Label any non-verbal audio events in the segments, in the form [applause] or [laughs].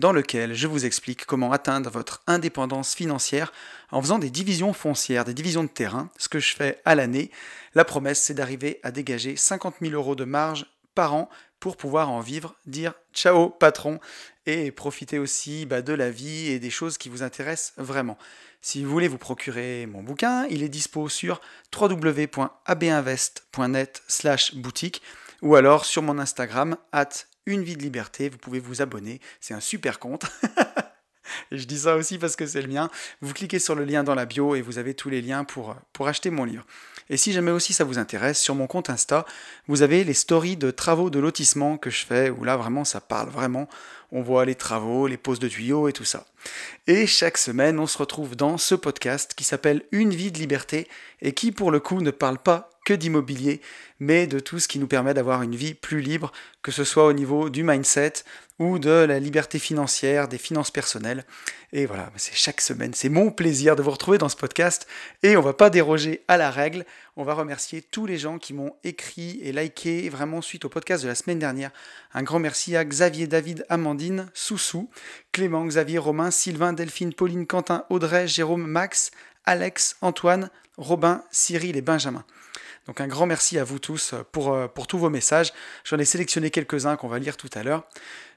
dans lequel je vous explique comment atteindre votre indépendance financière en faisant des divisions foncières, des divisions de terrain, ce que je fais à l'année. La promesse, c'est d'arriver à dégager 50 000 euros de marge par an pour pouvoir en vivre, dire ciao patron et profiter aussi bah, de la vie et des choses qui vous intéressent vraiment. Si vous voulez vous procurer mon bouquin, il est dispo sur www.abinvest.net slash boutique ou alors sur mon Instagram, at une vie de liberté, vous pouvez vous abonner, c'est un super compte. [laughs] je dis ça aussi parce que c'est le mien. Vous cliquez sur le lien dans la bio et vous avez tous les liens pour, pour acheter mon livre. Et si jamais aussi ça vous intéresse, sur mon compte Insta, vous avez les stories de travaux de lotissement que je fais, où là vraiment ça parle vraiment. On voit les travaux, les poses de tuyaux et tout ça. Et chaque semaine, on se retrouve dans ce podcast qui s'appelle Une vie de liberté et qui pour le coup ne parle pas que d'immobilier, mais de tout ce qui nous permet d'avoir une vie plus libre, que ce soit au niveau du mindset ou de la liberté financière, des finances personnelles. Et voilà, c'est chaque semaine, c'est mon plaisir de vous retrouver dans ce podcast et on va pas déroger à la règle. On va remercier tous les gens qui m'ont écrit et liké vraiment suite au podcast de la semaine dernière. Un grand merci à Xavier, David, Amandine, Soussou, Clément, Xavier, Romain, Sylvain, Delphine, Pauline, Quentin, Audrey, Jérôme, Max, Alex, Antoine, Robin, Cyril et Benjamin. Donc un grand merci à vous tous pour, euh, pour tous vos messages. J'en ai sélectionné quelques-uns qu'on va lire tout à l'heure.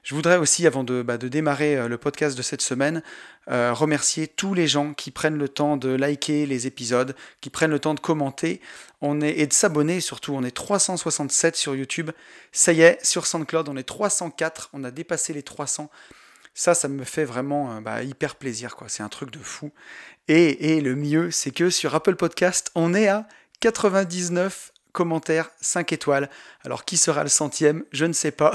Je voudrais aussi, avant de, bah, démarrer euh, le podcast de cette semaine, euh, remercier tous les gens qui prennent le temps de liker les épisodes, qui prennent le temps de commenter on est, et de s'abonner surtout. On est 367 sur YouTube. Ça y est, sur SoundCloud, on est 304. On a dépassé les 300. Ça, ça me fait vraiment bah, hyper plaisir. quoi. C'est un truc de fou. Et, et le mieux, c'est que sur Apple Podcast, on est à 99 commentaires 5 étoiles. Alors qui sera le centième? Je ne sais pas.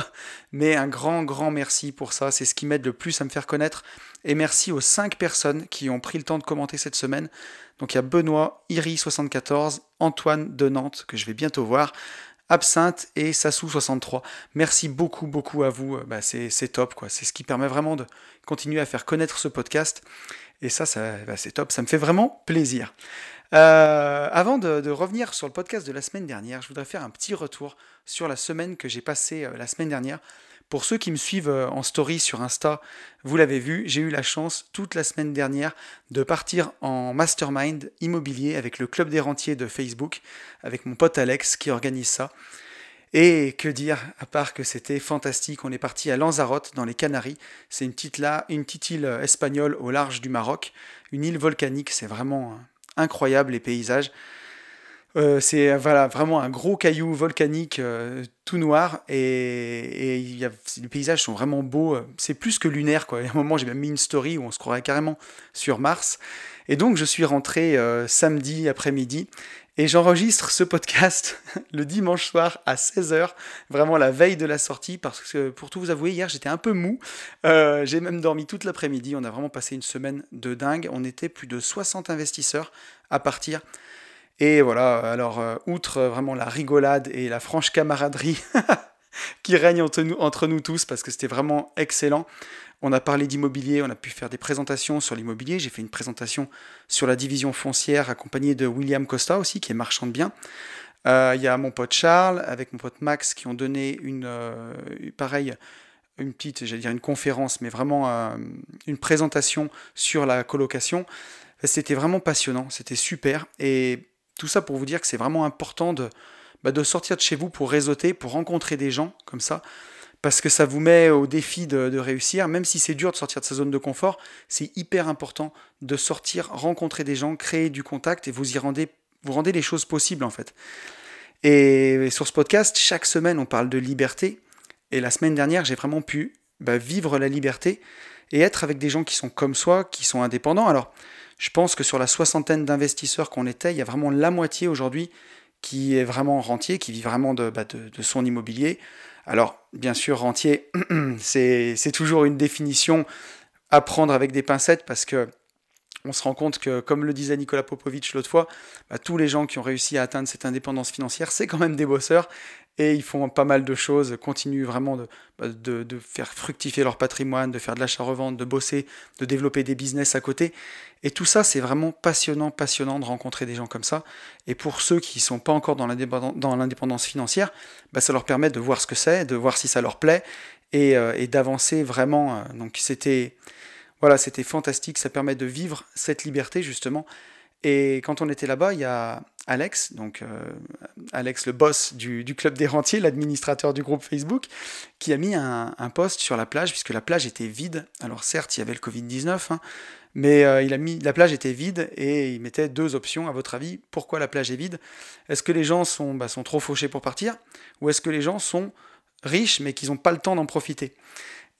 Mais un grand, grand merci pour ça. C'est ce qui m'aide le plus à me faire connaître. Et merci aux 5 personnes qui ont pris le temps de commenter cette semaine. Donc il y a Benoît, Iri74, Antoine de Nantes, que je vais bientôt voir, Absinthe et Sassou63. Merci beaucoup, beaucoup à vous. Bah, c'est top, quoi. C'est ce qui permet vraiment de continuer à faire connaître ce podcast. Et ça, ça bah, c'est top. Ça me fait vraiment plaisir. Euh, avant de, revenir sur le podcast de la semaine dernière, je voudrais faire un petit retour sur la semaine que j'ai passée euh, la semaine dernière. Pour ceux qui me suivent euh, en story sur Insta, vous l'avez vu, j'ai eu la chance toute la semaine dernière de partir en mastermind immobilier avec le club des rentiers de Facebook, avec mon pote Alex qui organise ça. Et que dire, à part que c'était fantastique, on est parti à Lanzarote, dans les Canaries. C'est une une petite île espagnole au large du Maroc, une île volcanique, c'est vraiment incroyable les paysages. Euh, c'est voilà, vraiment un gros caillou volcanique euh, tout noir et, les paysages sont vraiment beaux. C'est plus que lunaire. Quoi. À un moment, j'ai même mis une story où on se croirait carrément sur Mars. Et donc, je suis rentré euh, samedi après-midi et j'enregistre ce podcast [laughs] le dimanche soir à 16h, vraiment la veille de la sortie, parce que pour tout vous avouer, hier j'étais un peu mou. Euh, j'ai même dormi toute l'après-midi. On a vraiment passé une semaine de dingue. On était plus de 60 investisseurs à partir. Et voilà, alors, euh, outre vraiment la rigolade et la franche camaraderie [laughs] qui règne entre nous tous, parce que c'était vraiment excellent, on a parlé d'immobilier, on a pu faire des présentations sur l'immobilier. J'ai fait une présentation sur la division foncière accompagnée de William Costa aussi, qui est marchand de biens. Euh, il y a mon pote Charles avec mon pote Max qui ont donné une, euh, pareil, une petite, j'allais dire une conférence, mais vraiment euh, une présentation sur la colocation. C'était vraiment passionnant, c'était super. Et tout ça pour vous dire que c'est vraiment important de, bah, de sortir de chez vous pour réseauter, pour rencontrer des gens comme ça parce que ça vous met au défi de, réussir, même si c'est dur de sortir de sa zone de confort, c'est hyper important de sortir, rencontrer des gens, créer du contact et vous y rendez, vous rendez les choses possibles en fait. Et sur ce podcast, chaque semaine, on parle de liberté. Et la semaine dernière, j'ai vraiment pu bah, vivre la liberté et être avec des gens qui sont comme soi, qui sont indépendants. Alors, je pense que sur la soixantaine d'investisseurs qu'on était, il y a vraiment la moitié aujourd'hui qui est vraiment rentier, qui vit vraiment de, bah, de son immobilier. Alors, bien sûr, rentier, [clears throat] c'est toujours une définition à prendre avec des pincettes parce que on se rend compte que, comme le disait Nicolas Popovic l'autre fois, bah, tous les gens qui ont réussi à atteindre cette indépendance financière, c'est quand même des bosseurs et ils font pas mal de choses, continuent vraiment bah, de, de, faire fructifier leur patrimoine, de faire de l'achat-revente, de bosser, de développer des business à côté. Et tout ça, c'est vraiment passionnant, passionnant de rencontrer des gens comme ça. Et pour ceux qui ne sont pas encore dans l'indépendance financière, bah, ça leur permet de voir ce que c'est, de voir si ça leur plaît et, euh, et d'avancer vraiment. Euh, donc c'était voilà, c'était fantastique, ça permet de vivre cette liberté justement. Et quand on était là-bas, il y a Alex, donc euh, Alex le boss du, club des rentiers, l'administrateur du groupe Facebook, qui a mis un, post sur la plage, puisque la plage était vide. Alors certes, il y avait le Covid-19, hein, mais euh, il a mis la plage était vide et il mettait deux options. À votre avis, pourquoi la plage est vide? Est-ce que les gens sont, bah, sont trop fauchés pour partir, ou est-ce que les gens sont riches mais qu'ils n'ont pas le temps d'en profiter?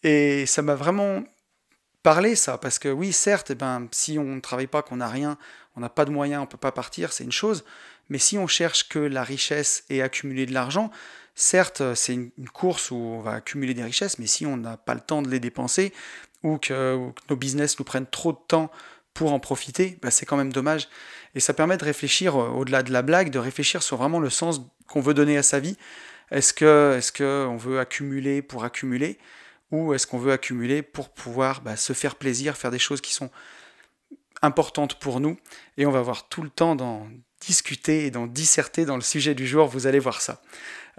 Et ça m'a vraiment parler ça, parce que oui, certes, eh ben, si on ne travaille pas, qu'on n'a rien, on n'a pas de moyens, on ne peut pas partir, c'est une chose, mais si on cherche que la richesse et accumuler de l'argent, certes, c'est une, course où on va accumuler des richesses, mais si on n'a pas le temps de les dépenser, ou que, nos business nous prennent trop de temps pour en profiter, ben, c'est quand même dommage. Et ça permet de réfléchir, euh, au-delà de la blague, de réfléchir sur vraiment le sens qu'on veut donner à sa vie. Est-ce que, que on veut accumuler pour accumuler ou est-ce qu'on veut accumuler pour pouvoir bah, se faire plaisir, faire des choses qui sont importantes pour nous Et on va avoir tout le temps d'en discuter et d'en disserter dans le sujet du jour, vous allez voir ça.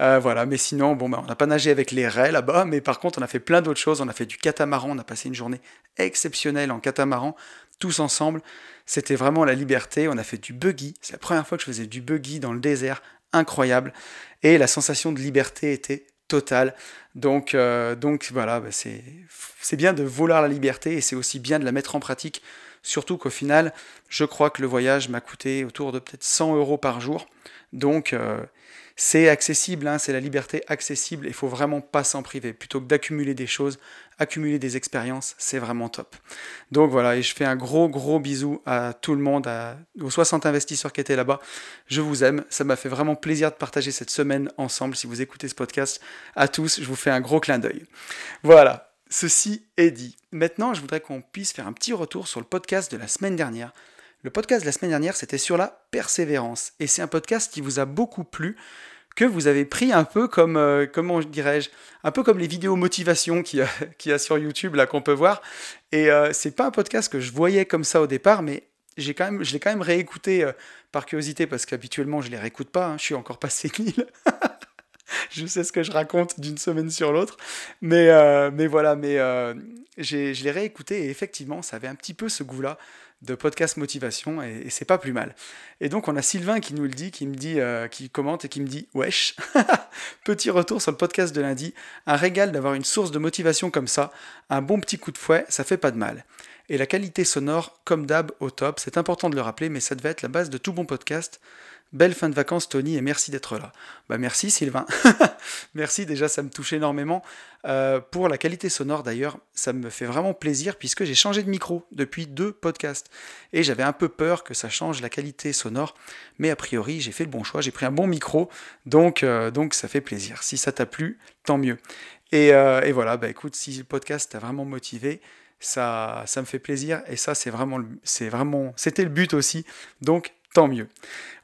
Euh, voilà, mais sinon, bon, bah, on n'a pas nagé avec les raies là-bas, mais par contre, on a fait plein d'autres choses. On a fait du catamaran, on a passé une journée exceptionnelle en catamaran, tous ensemble. C'était vraiment la liberté. On a fait du buggy. C'est la première fois que je faisais du buggy dans le désert, incroyable. Et la sensation de liberté était totale. Donc, euh, donc voilà, bah, c'est bien de vouloir la liberté et c'est aussi bien de la mettre en pratique. Surtout qu'au final, je crois que le voyage m'a coûté autour de peut-être 100 euros par jour. Donc, euh, c'est accessible, hein, c'est la liberté accessible, il faut vraiment pas s'en priver. Plutôt que d'accumuler des choses, accumuler des expériences, c'est vraiment top. Donc voilà, et je fais un gros gros bisou à tout le monde, aux 60 investisseurs qui étaient là-bas. Je vous aime, ça m'a fait vraiment plaisir de partager cette semaine ensemble. Si vous écoutez ce podcast, à tous, je vous fais un gros clin d'œil. Voilà, ceci est dit. Maintenant, je voudrais qu'on puisse faire un petit retour sur le podcast de la semaine dernière. Le podcast de la semaine dernière, c'était sur la persévérance. Et c'est un podcast qui vous a beaucoup plu que vous avez pris un peu comme, euh, comment dirais-je, un peu comme les vidéos motivation qu'il y, a, [laughs] sur YouTube, là, qu'on peut voir. Et euh, c'est pas un podcast que je voyais comme ça au départ, mais j'ai quand même, je l'ai quand même réécouté euh, par curiosité, parce qu'habituellement, je les réécoute pas, hein. je suis encore passé [laughs] mille. [laughs] je sais ce que je raconte d'une semaine sur l'autre. Mais, mais voilà, mais je l'ai réécouté et effectivement, ça avait un petit peu ce goût-là de podcast motivation et, c'est pas plus mal. Et donc on a Sylvain qui nous le dit, qui me dit, euh, qui commente et qui me dit wesh, [laughs] petit retour sur le podcast de lundi, un régal d'avoir une source de motivation comme ça, un bon petit coup de fouet, ça fait pas de mal. Et la qualité sonore, comme d'hab, au top, c'est important de le rappeler, mais ça devait être la base de tout bon podcast. Belle fin de vacances Tony et merci d'être là. Bah merci Sylvain. [laughs] merci déjà ça me touche énormément. Euh, pour la qualité sonore d'ailleurs, ça me fait vraiment plaisir puisque j'ai changé de micro depuis deux podcasts. Et j'avais un peu peur que ça change la qualité sonore. Mais a priori j'ai fait le bon choix, j'ai pris un bon micro. Donc, euh, donc ça fait plaisir. Si ça t'a plu, tant mieux. Et, euh, et, voilà, bah écoute, si le podcast t'a vraiment motivé, ça, ça me fait plaisir. Et ça c'est vraiment, c'est vraiment, c'était le but aussi. Donc tant mieux.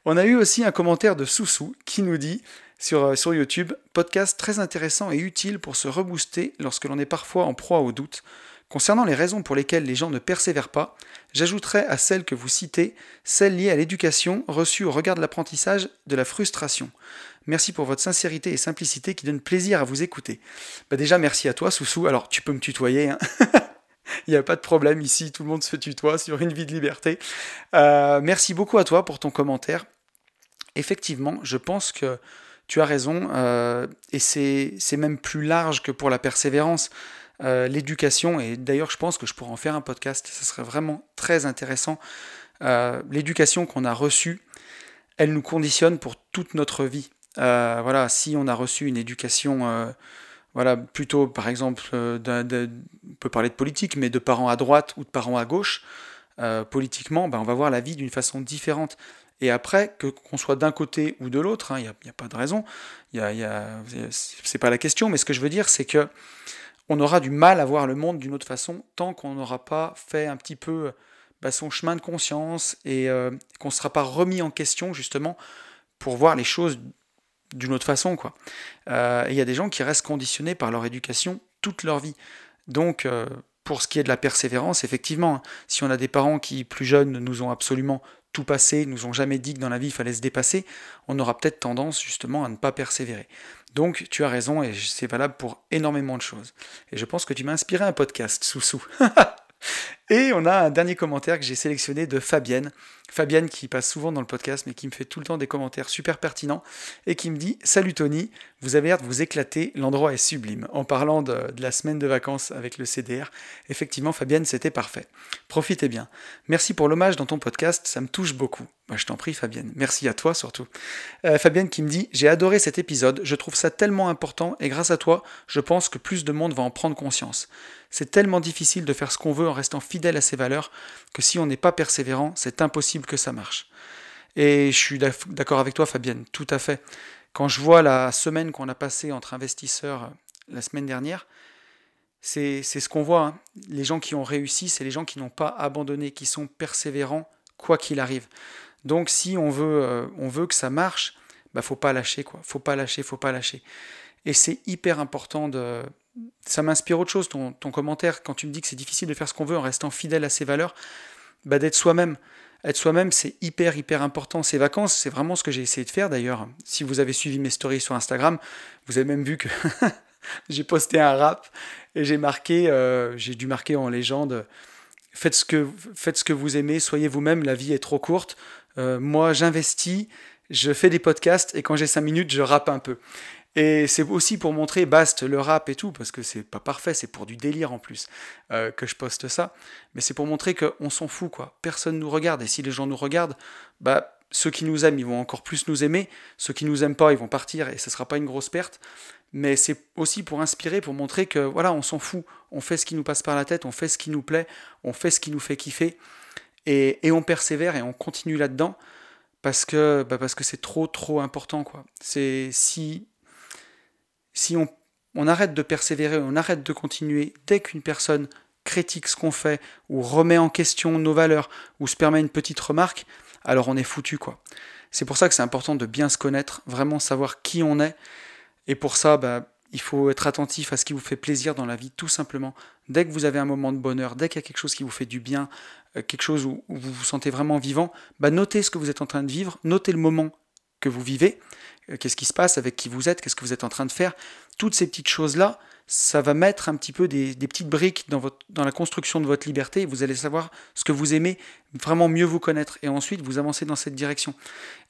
On a eu aussi un commentaire de Soussou qui nous dit sur, euh, YouTube podcast très intéressant et utile pour se rebooster lorsque l'on est parfois en proie au doute. Concernant les raisons pour lesquelles les gens ne persévèrent pas, j'ajouterai à celles que vous citez celles liées à l'éducation reçue au regard de l'apprentissage de la frustration. Merci pour votre sincérité et simplicité qui donne plaisir à vous écouter. Bah déjà, merci à toi, Soussou. Alors, tu peux me tutoyer. Hein [laughs] [laughs] Il n'y a pas de problème ici, tout le monde se tutoie sur une vie de liberté. Euh, merci beaucoup à toi pour ton commentaire effectivement, je pense que tu as raison, euh, et c'est même plus large que pour la persévérance. Euh, l'éducation, et d'ailleurs je pense que je pourrais en faire un podcast, ce serait vraiment très intéressant. L'éducation qu'on a reçue, elle nous conditionne pour toute notre vie. voilà, si on a reçu une éducation, voilà, plutôt par exemple, on peut parler de politique, mais de parents à droite ou de parents à gauche, politiquement, ben, on va voir la vie d'une façon différente. Et après, que qu'on soit d'un côté ou de l'autre, il hein, n'y a, pas de raison, y a, y a, c'est pas la question, mais ce que je veux dire, c'est que on aura du mal à voir le monde d'une autre façon tant qu'on n'aura pas fait un petit peu, bah, son chemin de conscience et euh, qu'on ne sera pas remis en question justement pour voir les choses d'une autre façon. quoi. Euh, il y a des gens qui restent conditionnés par leur éducation toute leur vie. Donc, euh, pour ce qui est de la persévérance, effectivement, hein, si on a des parents qui, plus jeunes, nous ont absolument tout passé, nous ont jamais dit que dans la vie il fallait se dépasser, on aura peut-être tendance justement à ne pas persévérer. Donc tu as raison et c'est valable pour énormément de choses. Et je pense que tu m'as inspiré un podcast, Soussou. [laughs] Et on a un dernier commentaire que j'ai sélectionné de Fabienne. Fabienne qui passe souvent dans le podcast mais qui me fait tout le temps des commentaires super pertinents et qui me dit Salut Tony, vous avez l'air de vous éclater, l'endroit est sublime. En parlant de, la semaine de vacances avec le CDR, effectivement Fabienne c'était parfait. Profitez bien. Merci pour l'hommage dans ton podcast, ça me touche beaucoup. Bah, je t'en prie Fabienne, merci à toi surtout. Euh, Fabienne qui me dit J'ai adoré cet épisode, je trouve ça tellement important et grâce à toi, je pense que plus de monde va en prendre conscience. C'est tellement difficile de faire ce qu'on veut en restant fidèle à ses valeurs que si on n'est pas persévérant, c'est impossible que ça marche. Et je suis d'accord avec toi, Fabienne, tout à fait. Quand je vois la semaine qu'on a passée entre investisseurs euh, la semaine dernière, c'est ce qu'on voit. Hein. Les gens qui ont réussi, c'est les gens qui n'ont pas abandonné, qui sont persévérants quoi qu'il arrive. Donc si on veut, euh, on veut que ça marche, bah faut pas lâcher quoi. Faut pas lâcher, faut pas lâcher. Et c'est hyper important de, ça m'inspire autre chose, ton, commentaire, quand tu me dis que c'est difficile de faire ce qu'on veut en restant fidèle à ses valeurs, bah d'être soi-même. Être soi-même, c'est hyper, hyper important. Ces vacances, c'est vraiment ce que j'ai essayé de faire d'ailleurs. Si vous avez suivi mes stories sur Instagram, vous avez même vu que [laughs] j'ai posté un rap et j'ai marqué, euh, j'ai dû marquer en légende faites ce que, faites ce que vous aimez, soyez vous-même, la vie est trop courte. Euh, moi, j'investis, je fais des podcasts et quand j'ai 5 minutes, je rappe un peu. Et c'est aussi pour montrer Bast le rap et tout, parce que c'est pas parfait, c'est pour du délire en plus euh, que je poste ça. Mais c'est pour montrer qu'on s'en fout, quoi. Personne nous regarde. Et si les gens nous regardent, bah, ceux qui nous aiment, ils vont encore plus nous aimer. Ceux qui nous aiment pas, ils vont partir et ce sera pas une grosse perte. Mais c'est aussi pour inspirer, pour montrer que voilà, on s'en fout. On fait ce qui nous passe par la tête, on fait ce qui nous plaît, on fait ce qui nous fait kiffer. Et, et on persévère et on continue là-dedans parce que bah parce que c'est trop trop important quoi. C'est si si on, arrête de persévérer, on arrête de continuer, dès qu'une personne critique ce qu'on fait, ou remet en question nos valeurs, ou se permet une petite remarque, alors on est foutu quoi. C'est pour ça que c'est important de bien se connaître, vraiment savoir qui on est, et pour ça, bah, il faut être attentif à ce qui vous fait plaisir dans la vie, tout simplement. Dès que vous avez un moment de bonheur, dès qu'il y a quelque chose qui vous fait du bien, euh, quelque chose où, vous vous sentez vraiment vivant, bah notez ce que vous êtes en train de vivre, notez le moment que vous vivez, euh, qu'est-ce qui se passe, avec qui vous êtes, qu'est-ce que vous êtes en train de faire. Toutes ces petites choses-là, ça va mettre un petit peu des, petites briques dans, dans la construction de votre liberté vous allez savoir ce que vous aimez, vraiment mieux vous connaître et ensuite vous avancez dans cette direction.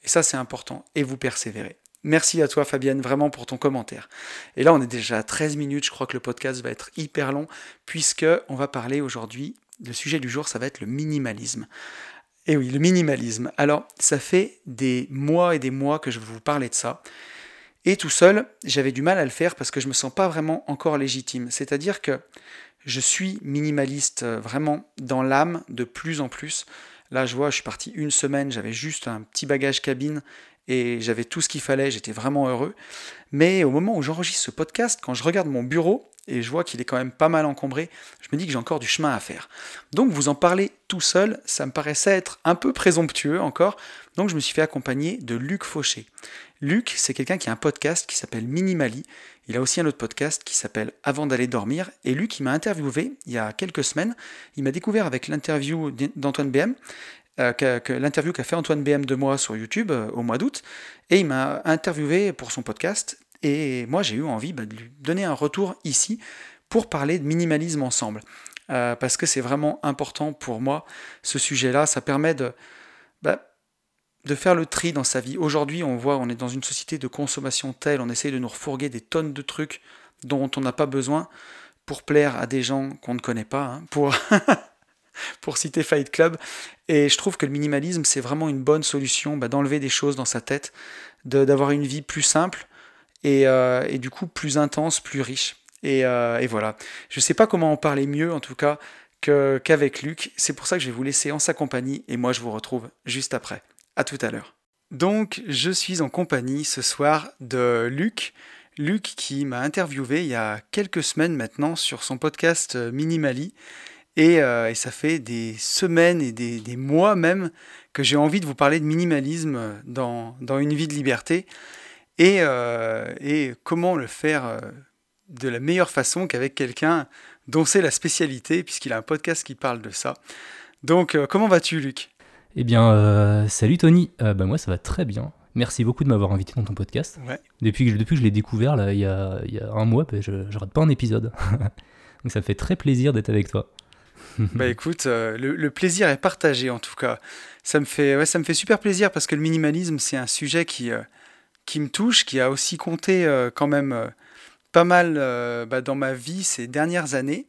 Et ça, c'est important et vous persévérez. Merci à toi Fabienne vraiment pour ton commentaire. Et là on est déjà à 13 minutes, je crois que le podcast va être hyper long puisque on va parler aujourd'hui, le sujet du jour ça va être le minimalisme. Et eh oui, le minimalisme. Alors, ça fait des mois et des mois que je vous parler de ça. Et tout seul, j'avais du mal à le faire parce que je ne me sens pas vraiment encore légitime. C'est-à-dire que je suis minimaliste euh, vraiment dans l'âme de plus en plus. Là, je vois, je suis parti une semaine, j'avais juste un petit bagage cabine et j'avais tout ce qu'il fallait, j'étais vraiment heureux. Mais au moment où j'enregistre ce podcast, quand je regarde mon bureau, et je vois qu'il est quand même pas mal encombré, je me dis que j'ai encore du chemin à faire. Donc vous en parler tout seul, ça me paraissait être un peu présomptueux encore, donc je me suis fait accompagner de Luc Fauché. Luc, c'est quelqu'un qui a un podcast qui s'appelle Minimali, il a aussi un autre podcast qui s'appelle Avant d'aller dormir, et Luc, il m'a interviewé il y a quelques semaines, il m'a découvert avec l'interview d'Antoine BM, euh, l'interview qu'a fait Antoine BM de moi sur YouTube euh, au mois d'août, et il m'a interviewé pour son podcast, et moi, j'ai eu envie bah, de lui donner un retour ici pour parler de minimalisme ensemble. Euh, parce que c'est vraiment important pour moi, ce sujet-là. Ça permet de, bah, de faire le tri dans sa vie. Aujourd'hui, on voit, on est dans une société de consommation telle, on essaye de nous refourguer des tonnes de trucs dont on n'a pas besoin pour plaire à des gens qu'on ne connaît pas, hein, pour, [laughs] [laughs] pour citer Fight Club. Et je trouve que le minimalisme, c'est vraiment une bonne solution bah, d'enlever des choses dans sa tête, d'avoir une vie plus simple, euh, et, du coup plus intense, plus riche. Euh, et, voilà. Je ne sais pas comment en parler mieux en tout cas qu'avec Luc. C'est pour ça que je vais vous laisser en sa compagnie et moi je vous retrouve juste après. À tout à l'heure. Donc je suis en compagnie ce soir de Luc. Luc qui m'a interviewé il y a quelques semaines maintenant sur son podcast euh, Minimali Et, euh, et ça fait des semaines et des, des mois même que j'ai envie de vous parler de minimalisme dans, dans une vie de liberté et, euh, et comment le faire euh, de la meilleure façon qu'avec quelqu'un dont c'est la spécialité, puisqu'il a un podcast qui parle de ça. Donc, euh, comment vas-tu, Luc? Eh bien, euh, salut Tony. Euh, bah, moi, ça va très bien. Merci beaucoup de m'avoir invité dans ton podcast. Ouais. Depuis que, depuis que je l'ai découvert, là, il, y a, il y a un mois, bah, je ne rate pas un épisode. [laughs] Donc, ça me fait très plaisir d'être avec toi. [laughs] Bah écoute, euh, le, le plaisir est partagé en tout cas. Ça me fait, ouais, ça me fait super plaisir parce que le minimalisme, c'est un sujet qui, euh, qui me touche, qui a aussi compté euh, quand même pas mal bah, dans ma vie ces dernières années.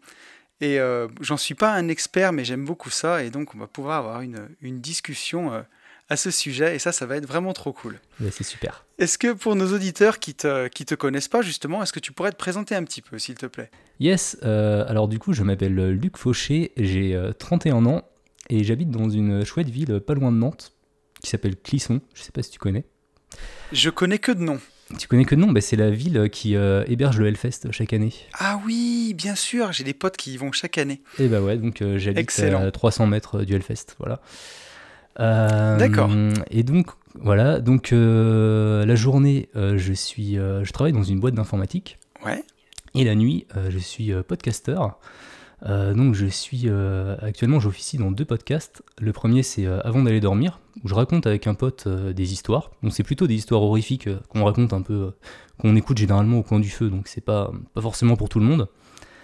Et j'en suis pas un expert, mais j'aime beaucoup ça. Et donc, on va pouvoir avoir une, une discussion à ce sujet. Et ça, ça va être vraiment trop cool. C'est super. Est-ce que pour nos auditeurs qui te, qui te connaissent pas, justement, est-ce que tu pourrais te présenter un petit peu, s'il te plaît? Yes, euh, alors du coup, je m'appelle Luc Fauché, j'ai euh, 31 ans et j'habite dans une chouette ville euh, pas loin de Nantes qui s'appelle Clisson. Je sais pas si tu connais. Je connais que de nom. Tu connais que non bah, C'est la ville qui euh, héberge le Hellfest chaque année. Ah oui, bien sûr, j'ai des potes qui y vont chaque année. Et bah ouais, donc euh, j'habite à 300 mètres du Hellfest, voilà. Euh, D'accord. Et donc voilà, donc euh, la journée, euh, je suis, euh, je travaille dans une boîte d'informatique Ouais, et la nuit, je suis podcasteur. Euh, donc je suis euh, actuellement, j'officie dans deux podcasts. Le premier c'est euh, Avant d'aller dormir, où je raconte avec un pote des histoires. Donc c'est plutôt des histoires horrifiques qu'on raconte un peu, qu'on écoute généralement au coin du feu. Donc c'est pas pas forcément pour tout le monde.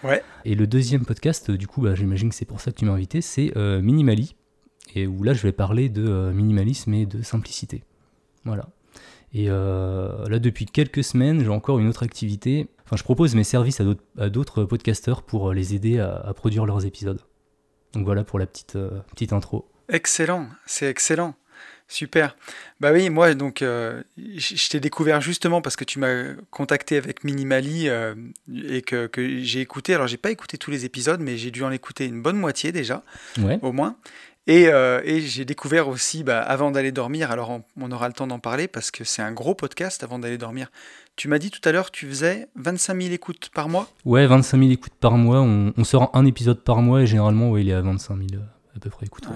ouais, Et le deuxième podcast, du coup, bah, j'imagine que c'est pour ça que tu m'as invité, c'est Minimali. Et où là, je vais parler de euh, minimalisme et de simplicité. Voilà. Et euh, là, depuis quelques semaines, j'ai encore une autre activité. Enfin, je propose mes services à d'autres- podcasteurs pour euh, les aider à, à produire leurs épisodes. Donc voilà pour la petite, euh, petite intro. excellent, c'est excellent. Super. Bah oui, moi, donc, euh, je t'ai découvert justement parce que tu m'as contacté avec Minimali euh, et que, que j'ai écouté. Alors, j'ai pas écouté tous les épisodes, mais j'ai dû en écouter une bonne moitié déjà, Ouais. au moins. Et, euh, et j'ai découvert aussi, bah, avant d'aller dormir, alors on, on aura le temps d'en parler parce que c'est un gros podcast avant d'aller dormir. Tu m'as dit tout à l'heure, tu faisais 25 000 écoutes par mois? Ouais, 25 000 écoutes par mois. On, on sort un épisode par mois et généralement, ouais, il est à 25 000 euh, à peu près écoutes. Ouais.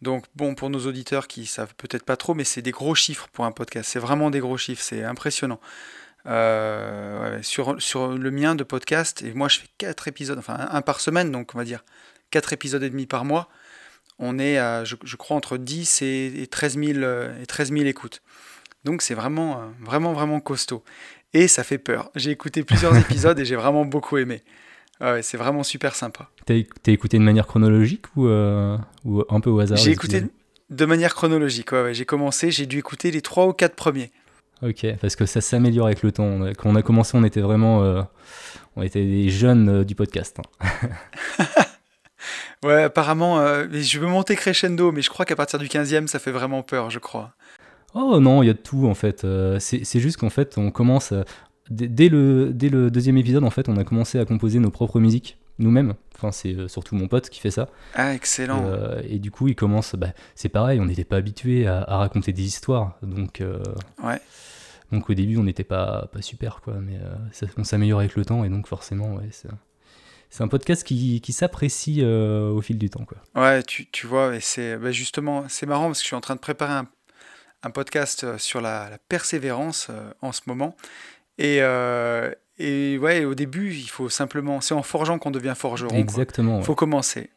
Donc bon, pour nos auditeurs qui savent peut-être pas trop, mais c'est des gros chiffres pour un podcast. C'est vraiment des gros chiffres, c'est impressionnant. Euh, ouais, sur, sur le mien de podcast, et moi je fais 4 épisodes, enfin un, un par semaine, donc on va dire 4 épisodes et demi par mois, on est à, je, je crois, entre 10 et, et 13 000, euh, et 13 000 écoutes. Donc c'est vraiment, euh, vraiment, vraiment costaud. Et ça fait peur. J'ai écouté plusieurs [laughs] épisodes et j'ai vraiment beaucoup aimé. Ouais, ouais, c'est vraiment super sympa. T'as éc- t'as écouté de manière chronologique ou, euh, ou un peu au hasard J'ai écouté de manière chronologique. Ouais, ouais, j'ai commencé, j'ai dû écouter les trois ou quatre premiers. Ok, parce que ça s'améliore avec le temps. Quand on a commencé, on était vraiment. euh, on était des jeunes euh, du podcast. hein. [laughs] Ouais, apparemment, euh, je veux monter crescendo, mais je crois qu'à partir du 15e, ça fait vraiment peur, je crois. Oh non, il y a de tout en fait. Euh, c'est juste qu'en fait, on commence. euh, dès, le, dès le deuxième épisode, en fait, on a commencé à composer nos propres musiques nous-mêmes. Enfin, c'est surtout mon pote qui fait ça. Ah, excellent. Euh, et du coup, il commence. Bah, c'est pareil, on n'était pas habitué à, à raconter des histoires. Donc. Ouais. Donc au début, on n'était pas, pas super, quoi, mais euh, ça- on s'améliore avec le temps, et donc forcément, ouais, c'est c'est un podcast qui, qui s'apprécie euh, au fil du temps, quoi. Ouais, tu, tu vois, et c'est bah, justement, c'est marrant parce que je suis en train de préparer un, un podcast euh, sur la, la persévérance euh, en ce moment. Et, euh, et ouais, au début, il faut simplement, c'est en forgeant qu'on devient forgeron. Exactement. Il ouais. faut commencer.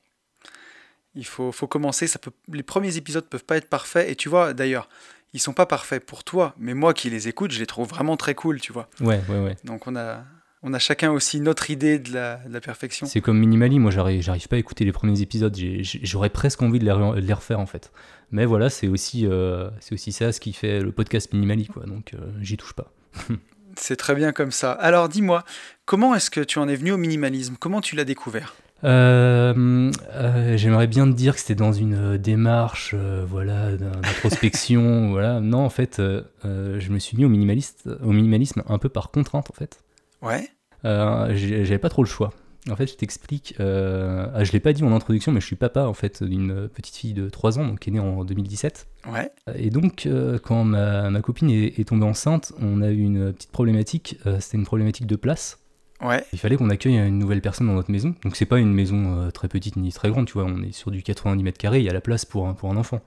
Il faut, faut commencer. Ça peut, les premiers épisodes peuvent pas être parfaits. Et tu vois, d'ailleurs, ils sont pas parfaits pour toi, mais moi qui les écoute, je les trouve vraiment très cool, tu vois. Ouais, ouais, ouais. Donc on a, on a chacun aussi notre idée de la, de la perfection. C'est comme Minimali, moi j'arrive, j'arrive pas à écouter les premiers épisodes, j'aurais presque envie de les, re- de les refaire en fait. Mais voilà, c'est aussi, euh, c'est aussi ça ce qui fait le podcast Minimali, quoi, donc euh, j'y touche pas. [laughs] C'est très bien comme ça. Alors dis-moi, comment est-ce que tu en es venu au minimalisme? Comment tu l'as découvert? Euh, euh, J'aimerais bien te dire que c'était dans une démarche euh, voilà, d'in- d'introspection. [laughs] voilà. Non, en fait, je me suis mis au, minimaliste, au minimalisme un peu par contrainte, en fait. Ouais, Euh, J'avais pas trop le choix. En fait, je t'explique. Euh, ah, je l'ai pas dit en introduction, mais je suis papa en fait d'une petite fille de 3 ans, donc qui est née en 2017. ouais, Et donc, euh, quand ma, ma copine est, est tombée enceinte, on a eu une petite problématique. euh, C'était une problématique de place. Ouais. Il fallait qu'on accueille une nouvelle personne dans notre maison. Donc c'est pas une maison très petite ni très grande, tu vois. On est sur du 90 mètres carrés, il y a la place pour un, pour un enfant.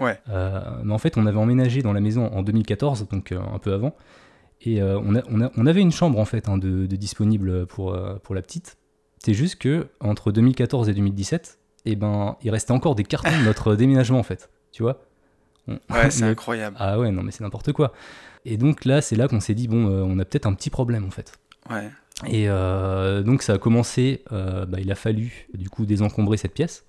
Ouais. Mais en fait, on avait emménagé dans la maison en 2014, donc un peu avant. Et euh, on, a- on, a- on avait une chambre en fait hein, de, de disponible pour, euh, pour la petite. C'est juste que entre 2014 et 2017, eh ben, il restait encore des cartons de notre [laughs] déménagement en fait. Tu vois? On- Ouais, c'est [laughs] incroyable. Ah ouais, non mais c'est n'importe quoi. Et donc là, c'est là qu'on s'est dit, bon, euh, on a peut-être un petit problème en fait. Ouais. Et donc ça a commencé, bah, il a fallu du coup désencombrer cette pièce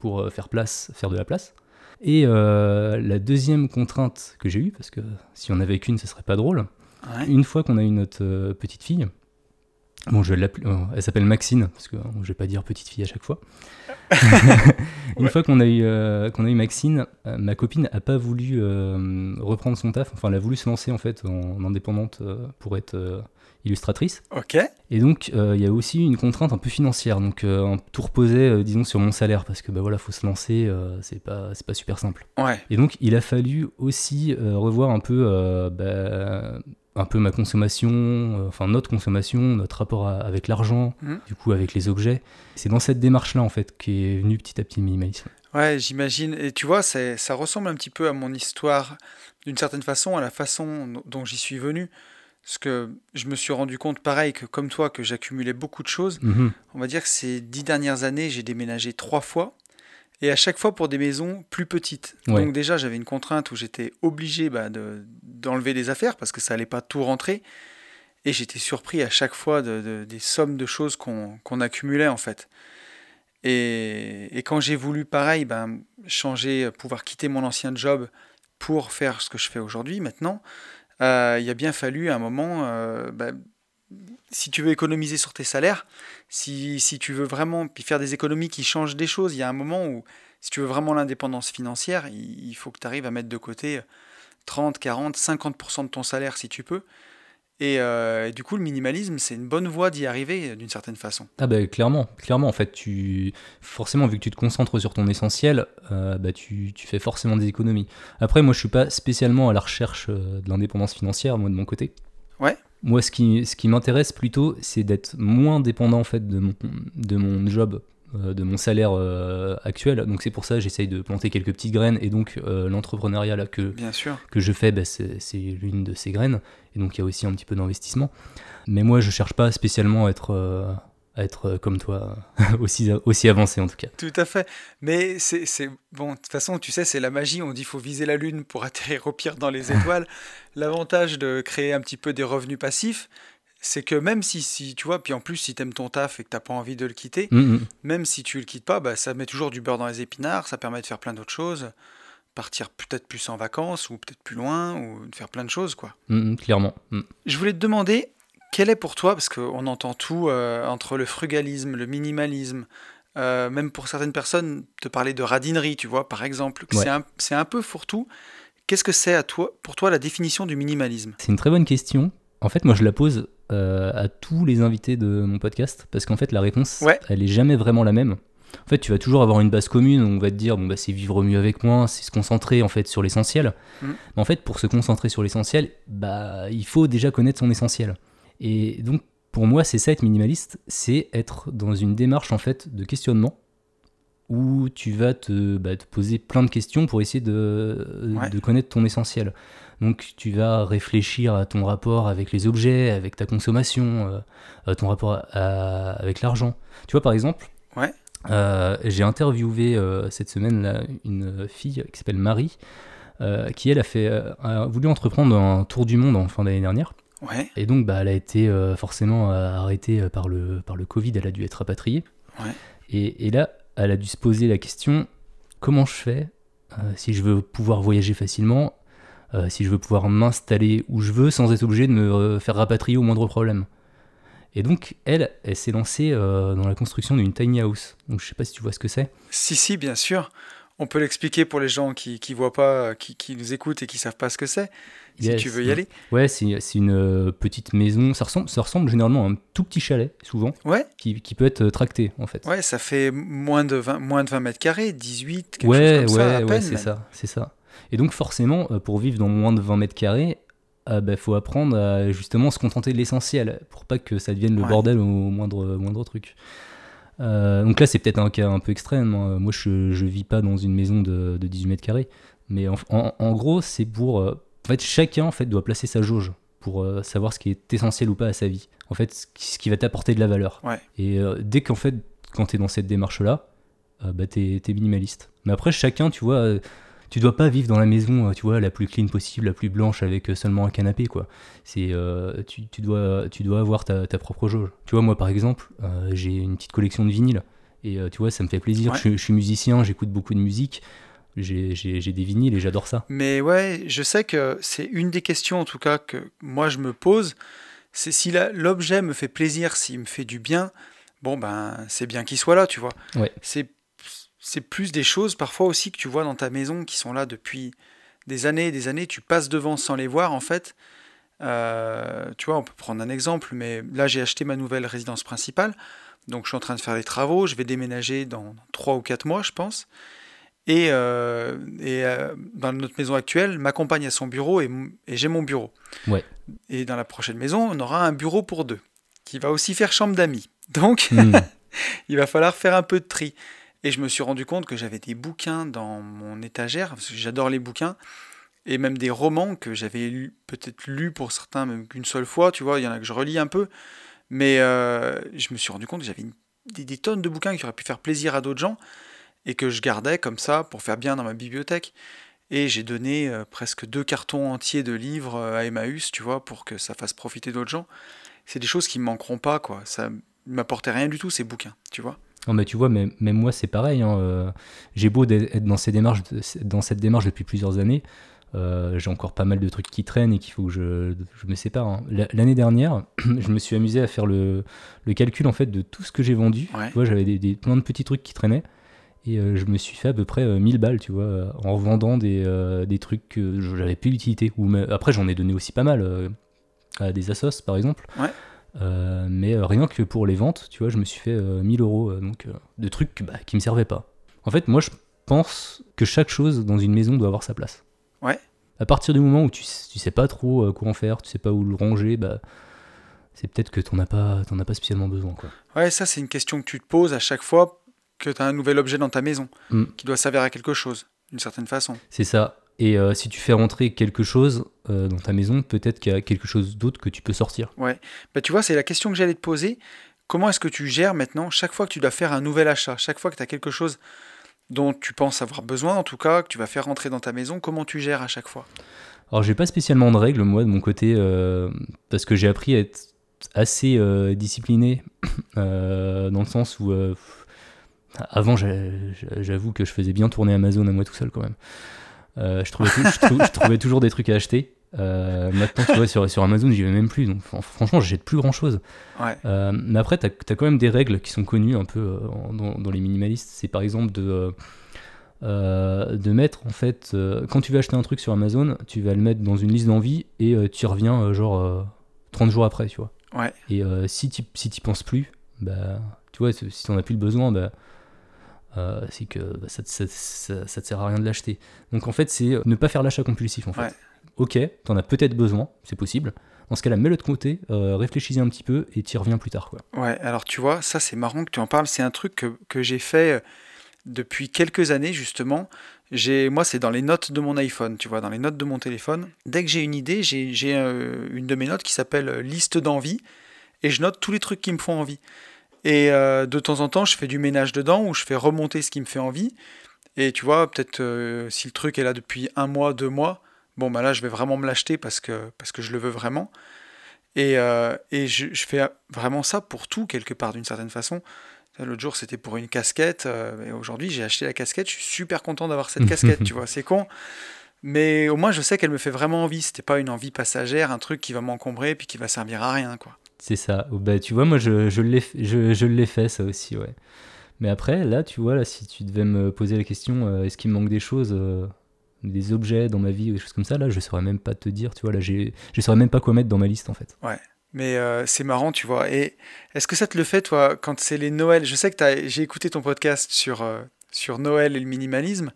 pour faire place, faire de la place. Et la deuxième contrainte que j'ai eue, parce que si on avait qu'une, ce serait pas drôle, Ouais. une fois qu'on a eu notre euh, petite fille, bon je l'appeler, euh, elle s'appelle Maxine, parce que je vais pas dire petite fille à chaque fois. [laughs] [laughs] une Ouais. fois qu'on a eu euh, qu'on a eu Maxine, euh, ma copine a pas voulu euh, reprendre son taf, enfin elle a voulu se lancer en fait en, en indépendante pour être illustratrice. Ok. Et donc, il y a aussi une contrainte un peu financière. Donc, tout reposait, disons, sur mon salaire, parce que bah voilà, faut se lancer, c'est pas, c'est pas super simple. Ouais. Et donc, il a fallu aussi revoir un peu, bah, un peu ma consommation, euh, enfin notre consommation, notre rapport à- avec l'argent, Mhm. du coup avec les objets. C'est dans cette démarche-là en fait qu'est venu petit à petit le minimalisme. Ouais, j'imagine. Et tu vois, ça ressemble un petit peu à mon histoire, d'une certaine façon, à la façon dont- j'y suis venu. Parce que je me suis rendu compte, pareil que comme toi, que j'accumulais beaucoup de choses. Mhm. On va dire que ces dix dernières années, j'ai déménagé trois fois. Et à chaque fois pour des maisons plus petites. Ouais. Donc déjà, j'avais une contrainte où j'étais obligé bah, de- d'enlever des affaires parce que ça allait pas tout rentrer. Et j'étais surpris à chaque fois de, de- des sommes de choses qu'on qu'on accumulait en fait. Et, et quand j'ai voulu, pareil, ben, changer, pouvoir quitter mon ancien job pour faire ce que je fais aujourd'hui, maintenant, euh, il a bien fallu un moment, euh, ben, si tu veux économiser sur tes salaires, si, si tu veux vraiment puis faire des économies qui changent des choses, il y a un moment où, si tu veux vraiment l'indépendance financière, il, il faut que tu arrives à mettre de côté 30, 40, 50% de ton salaire si tu peux. Et, euh, et du coup, le minimalisme, c'est une bonne voie d'y arriver euh, d'une certaine façon. Ah bah clairement, clairement en fait, tu forcément vu que tu te concentres sur ton essentiel, euh, bah tu, tu fais forcément des économies. Après moi je suis pas spécialement à la recherche de l'indépendance financière moi de mon côté. Ouais. Moi ce qui, ce qui m'intéresse plutôt c'est d'être moins dépendant en fait de mon, de mon job, euh, de mon salaire euh, actuel. Donc c'est pour ça que j'essaye de planter quelques petites graines et donc euh, l'entrepreneuriat là que, Bien sûr. que je fais, bah, c'est l'une de ces graines. Et donc il y a aussi un petit peu d'investissement. Mais moi, je cherche pas spécialement à être, à être euh, comme toi, [laughs] aussi, aussi avancé en tout cas. Tout à fait. Mais c'est c'est- bon, de toute façon, tu sais, c'est la magie. On dit faut viser la lune pour [laughs] atterrir au pire dans les [laughs] étoiles. L'avantage de créer un petit peu des revenus passifs, c'est que même si, si tu vois, puis en plus, si t'aimes ton taf et que t'as pas envie de le quitter, Mm, mm. même si tu le quittes pas, bah, ça met toujours du beurre dans les épinards. Ça permet de faire plein d'autres choses, partir peut-être plus en vacances ou peut-être plus loin ou de faire plein de choses, quoi. Mm, clairement. Je voulais te demander, quel est pour toi, parce qu'on entend tout euh, entre le frugalisme, le minimalisme, euh, même pour certaines personnes, te parler de radinerie, tu vois, par exemple, Ouais. c'est un, c'est un peu fourre-tout. Qu'est-ce que c'est à toi, pour toi la définition du minimalisme? C'est une très bonne question. En fait, moi, je la pose euh, à tous les invités de mon podcast parce qu'en fait, la réponse, Ouais. elle est jamais vraiment la même. En fait, tu vas toujours avoir une base commune. où On va te dire, bon, bah, c'est vivre mieux avec moins, c'est se concentrer en fait sur l'essentiel. Mhm. Mais en fait, pour se concentrer sur l'essentiel, bah, il faut déjà connaître son essentiel. Et donc, pour moi, c'est ça être minimaliste, c'est être dans une démarche en fait de questionnement où tu vas te, bah, te poser plein de questions pour essayer de, Ouais. de connaître ton essentiel. Donc tu vas réfléchir à ton rapport avec les objets, avec ta consommation, euh, à ton rapport à- avec l'argent. Tu vois par exemple, Ouais. euh, j'ai interviewé euh, cette semaine là, une fille qui s'appelle Marie, euh, qui elle a, fait, euh, a voulu entreprendre un tour du monde en fin d'année dernière. Ouais, Et donc, bah, elle a été euh, forcément euh, arrêtée euh, par le, par le Covid, elle a dû être rapatriée. Ouais. Et, et là, elle a dû se poser la question comment je fais euh, si je veux pouvoir voyager facilement, euh, si je veux pouvoir m'installer où je veux sans être obligé de me faire rapatrier au moindre problème Et donc, elle, elle s'est lancée euh, dans la construction d'une tiny house. Donc, je sais pas si tu vois ce que c'est. si, si, bien sûr. On peut l'expliquer pour les gens qui qui voient pas, qui, qui nous écoutent et qui savent pas ce que c'est. Si Yes. tu veux y aller. Ouais, c'est c'est une euh, petite maison. Ça ressemble, ça ressemble généralement à un tout petit chalet, souvent, Ouais, qui, qui peut être euh, tracté, en fait. ouais, ça fait moins de 20, moins de 20 mètres carrés, 18, quelque ouais, chose comme ouais, ça, à ouais, c'est ça, c'est ça. Et donc forcément, euh, pour vivre dans moins de 20 mètres carrés, il bah, faut apprendre à justement se contenter de l'essentiel pour pas que ça devienne le Ouais. bordel au moindre, moindre truc. Euh, donc là, c'est peut-être un cas un peu extrême. hein. Moi, je, je vis pas dans une maison de, de 18 mètres carrés. Mais en, en- en gros, c'est pour. euh, en fait, chacun en fait, doit placer sa jauge pour euh, savoir ce qui est essentiel ou pas à sa vie. En fait, ce qui, ce qui va t'apporter de la valeur. Ouais. Et dès qu'en fait, quand tu es dans cette démarche-là, bah, tu es, minimaliste. Mais après, chacun, tu vois, tu dois pas vivre dans la maison, euh, tu vois, la plus clean possible, la plus blanche, avec euh, seulement un canapé, quoi. C'est, euh, tu, tu dois, tu dois avoir ta, ta propre jauge. Tu vois, moi, par exemple, euh, j'ai une petite collection de vinyles. Et euh, tu vois, ça me fait plaisir. Ouais. Je, je suis musicien, j'écoute beaucoup de musique. J'ai, j'ai- j'ai des vinyles et j'adore ça. Mais ouais, je sais que c'est une des questions en tout cas que moi je me pose. C'est si la- l'objet me fait plaisir, s'il me fait du bien, bon ben c'est bien qu'il soit là, tu vois. Ouais. C'est c'est plus des choses parfois aussi que tu vois dans ta maison qui sont là depuis des années et des années. Tu passes devant sans les voir en fait. Euh, tu vois, on peut prendre un exemple, mais là j'ai acheté ma nouvelle résidence principale. Donc je suis en train de faire les travaux, je vais déménager dans 3 ou 4 mois, je pense. Et, euh, et euh, dans notre maison actuelle, ma compagne a son bureau et j'ai mon bureau. Ouais. Et dans la prochaine maison, on aura un bureau pour deux, qui va aussi faire chambre d'amis. Donc, Hmm. [laughs] il va falloir faire un peu de tri. Et je me suis rendu compte que j'avais des bouquins dans mon étagère, parce que j'adore les bouquins, et même des romans que j'avais peut-être lus pour certains même qu'une seule fois, tu vois, il y en a que je relis un peu. Mais euh, je me suis rendu compte que j'avais des, tonnes de bouquins qui auraient pu faire plaisir à d'autres gens, et que je gardais comme ça pour faire bien dans ma bibliothèque. Et j'ai donné euh, presque deux cartons entiers de livres euh, à Emmaüs, tu vois, pour que ça fasse profiter d'autres gens. C'est des choses qui me manqueront pas, quoi. Ça m'apportait rien du tout, ces bouquins, tu vois. Non, mais tu vois, même, même moi, c'est pareil. hein, euh, J'ai beau être dans, ces démarches, dans cette démarche depuis plusieurs années. euh, J'ai encore pas mal de trucs qui traînent et qu'il faut que je, je me sépare. hein. La- L'année dernière, [clears throat] je me suis amusé à faire le, le calcul en fait de tout ce que j'ai vendu. Ouais. Tu vois, j'avais des, des- plein de petits trucs qui traînaient. Et euh, je me suis fait à peu près euh, 1000 balles, tu vois, en vendant des, des trucs que j'avais plus d'utilité. Ou Après, j'en ai donné aussi pas mal à des assos, par exemple. Ouais. Euh, mais euh, rien que pour les ventes, tu vois, je me suis fait euh, 1000 euros euh, donc, de trucs bah, qui me servaient pas. En fait, moi, je pense que chaque chose dans une maison doit avoir sa place. Ouais. À partir du moment où tu, tu sais pas trop quoi en faire, tu sais pas où le ranger, bah, c'est peut-être que t'en as pas, t'en as pas spécialement besoin, quoi. Ouais, ça, c'est une question que tu te poses à chaque fois que tu as un nouvel objet dans ta maison, Mm. qui doit servir à quelque chose, d'une certaine façon. C'est ça. Et euh, si tu fais rentrer quelque chose euh, dans ta maison, peut-être qu'il y a quelque chose d'autre que tu peux sortir. Bah, tu vois, c'est la question que j'allais te poser. Comment est-ce que tu gères maintenant chaque fois que tu dois faire un nouvel achat, chaque fois que tu as quelque chose dont tu penses avoir besoin, en tout cas, que tu vas faire rentrer dans ta maison, comment tu gères à chaque fois? Alors j'ai pas spécialement de règles moi de mon côté euh, parce que j'ai appris à être assez discipliné [coughs] dans le sens où avant j'a- j'a- j'avoue que je faisais bien tourner Amazon à moi tout seul quand même. Euh, je, trouvais tout- je, trou- je trouvais toujours des trucs à acheter. Euh, maintenant tu vois sur, sur Amazon j'y vais même plus donc fran- franchement j'achète plus grand chose. Ouais, Euh, mais après, tu as, quand même des règles qui sont connues un peu dans, dans les minimalistes. C'est par exemple de, de mettre, en fait, quand tu vas acheter un truc sur Amazon, tu vas le mettre dans une liste d'envie et tu y reviens genre euh, 30 jours après, tu vois. ouais, Et si tu si penses plus, bah, tu vois, si tu n'en as plus le besoin, bah, euh, c'est que bah, ça, ça, ça- ça te sert à rien de l'acheter. Donc en fait, c'est euh, ne pas faire l'achat compulsif en fait. Ouais. Ok, t'en as peut-être besoin, c'est possible. Dans ce cas-là, mets-le de côté, euh, réfléchis un petit peu et t'y reviens plus tard. Quoi. ouais. Alors tu vois, ça c'est marrant que tu en parles. C'est un truc que, que j'ai fait euh, depuis quelques années justement. J'ai, moi, c'est dans les notes de mon iPhone, tu vois, dans les notes de mon téléphone. Dès que j'ai une idée, j'ai, j'ai euh, une de mes notes qui s'appelle liste d'envie et je note tous les trucs qui me font envie. Et euh, de temps en temps, je fais du ménage dedans ou je fais remonter ce qui me fait envie. Et tu vois, peut-être euh, si le truc est là depuis un mois, deux mois, bon, bah là, je vais vraiment me l'acheter parce que, parce que je le veux vraiment. Et, euh, et je, je fais vraiment ça pour tout, quelque part, d'une certaine façon. L'autre jour, c'était pour une casquette. et aujourd'hui, j'ai acheté la casquette. Je suis super content d'avoir cette casquette, tu [laughs] vois. C'est con. Mais au moins, je sais qu'elle me fait vraiment envie. C'était pas une envie passagère, un truc qui va m'encombrer puis qui va servir à rien, quoi. C'est ça. Bah, tu vois, moi, je, je l'ai je, je l'ai fait, ça aussi, ouais. Mais après, là, tu vois, là, si tu devais me poser la question, euh, est-ce qu'il me manque des choses, euh, des objets dans ma vie ou des choses comme ça, là, je saurais même pas te dire, tu vois, là, je saurais même pas quoi mettre dans ma liste, en fait. Mais euh, c'est marrant, tu vois. Et est-ce que ça te le fait, toi, quand c'est les Noëls? Je sais que j'ai écouté ton podcast sur, sur Noël et le minimalisme.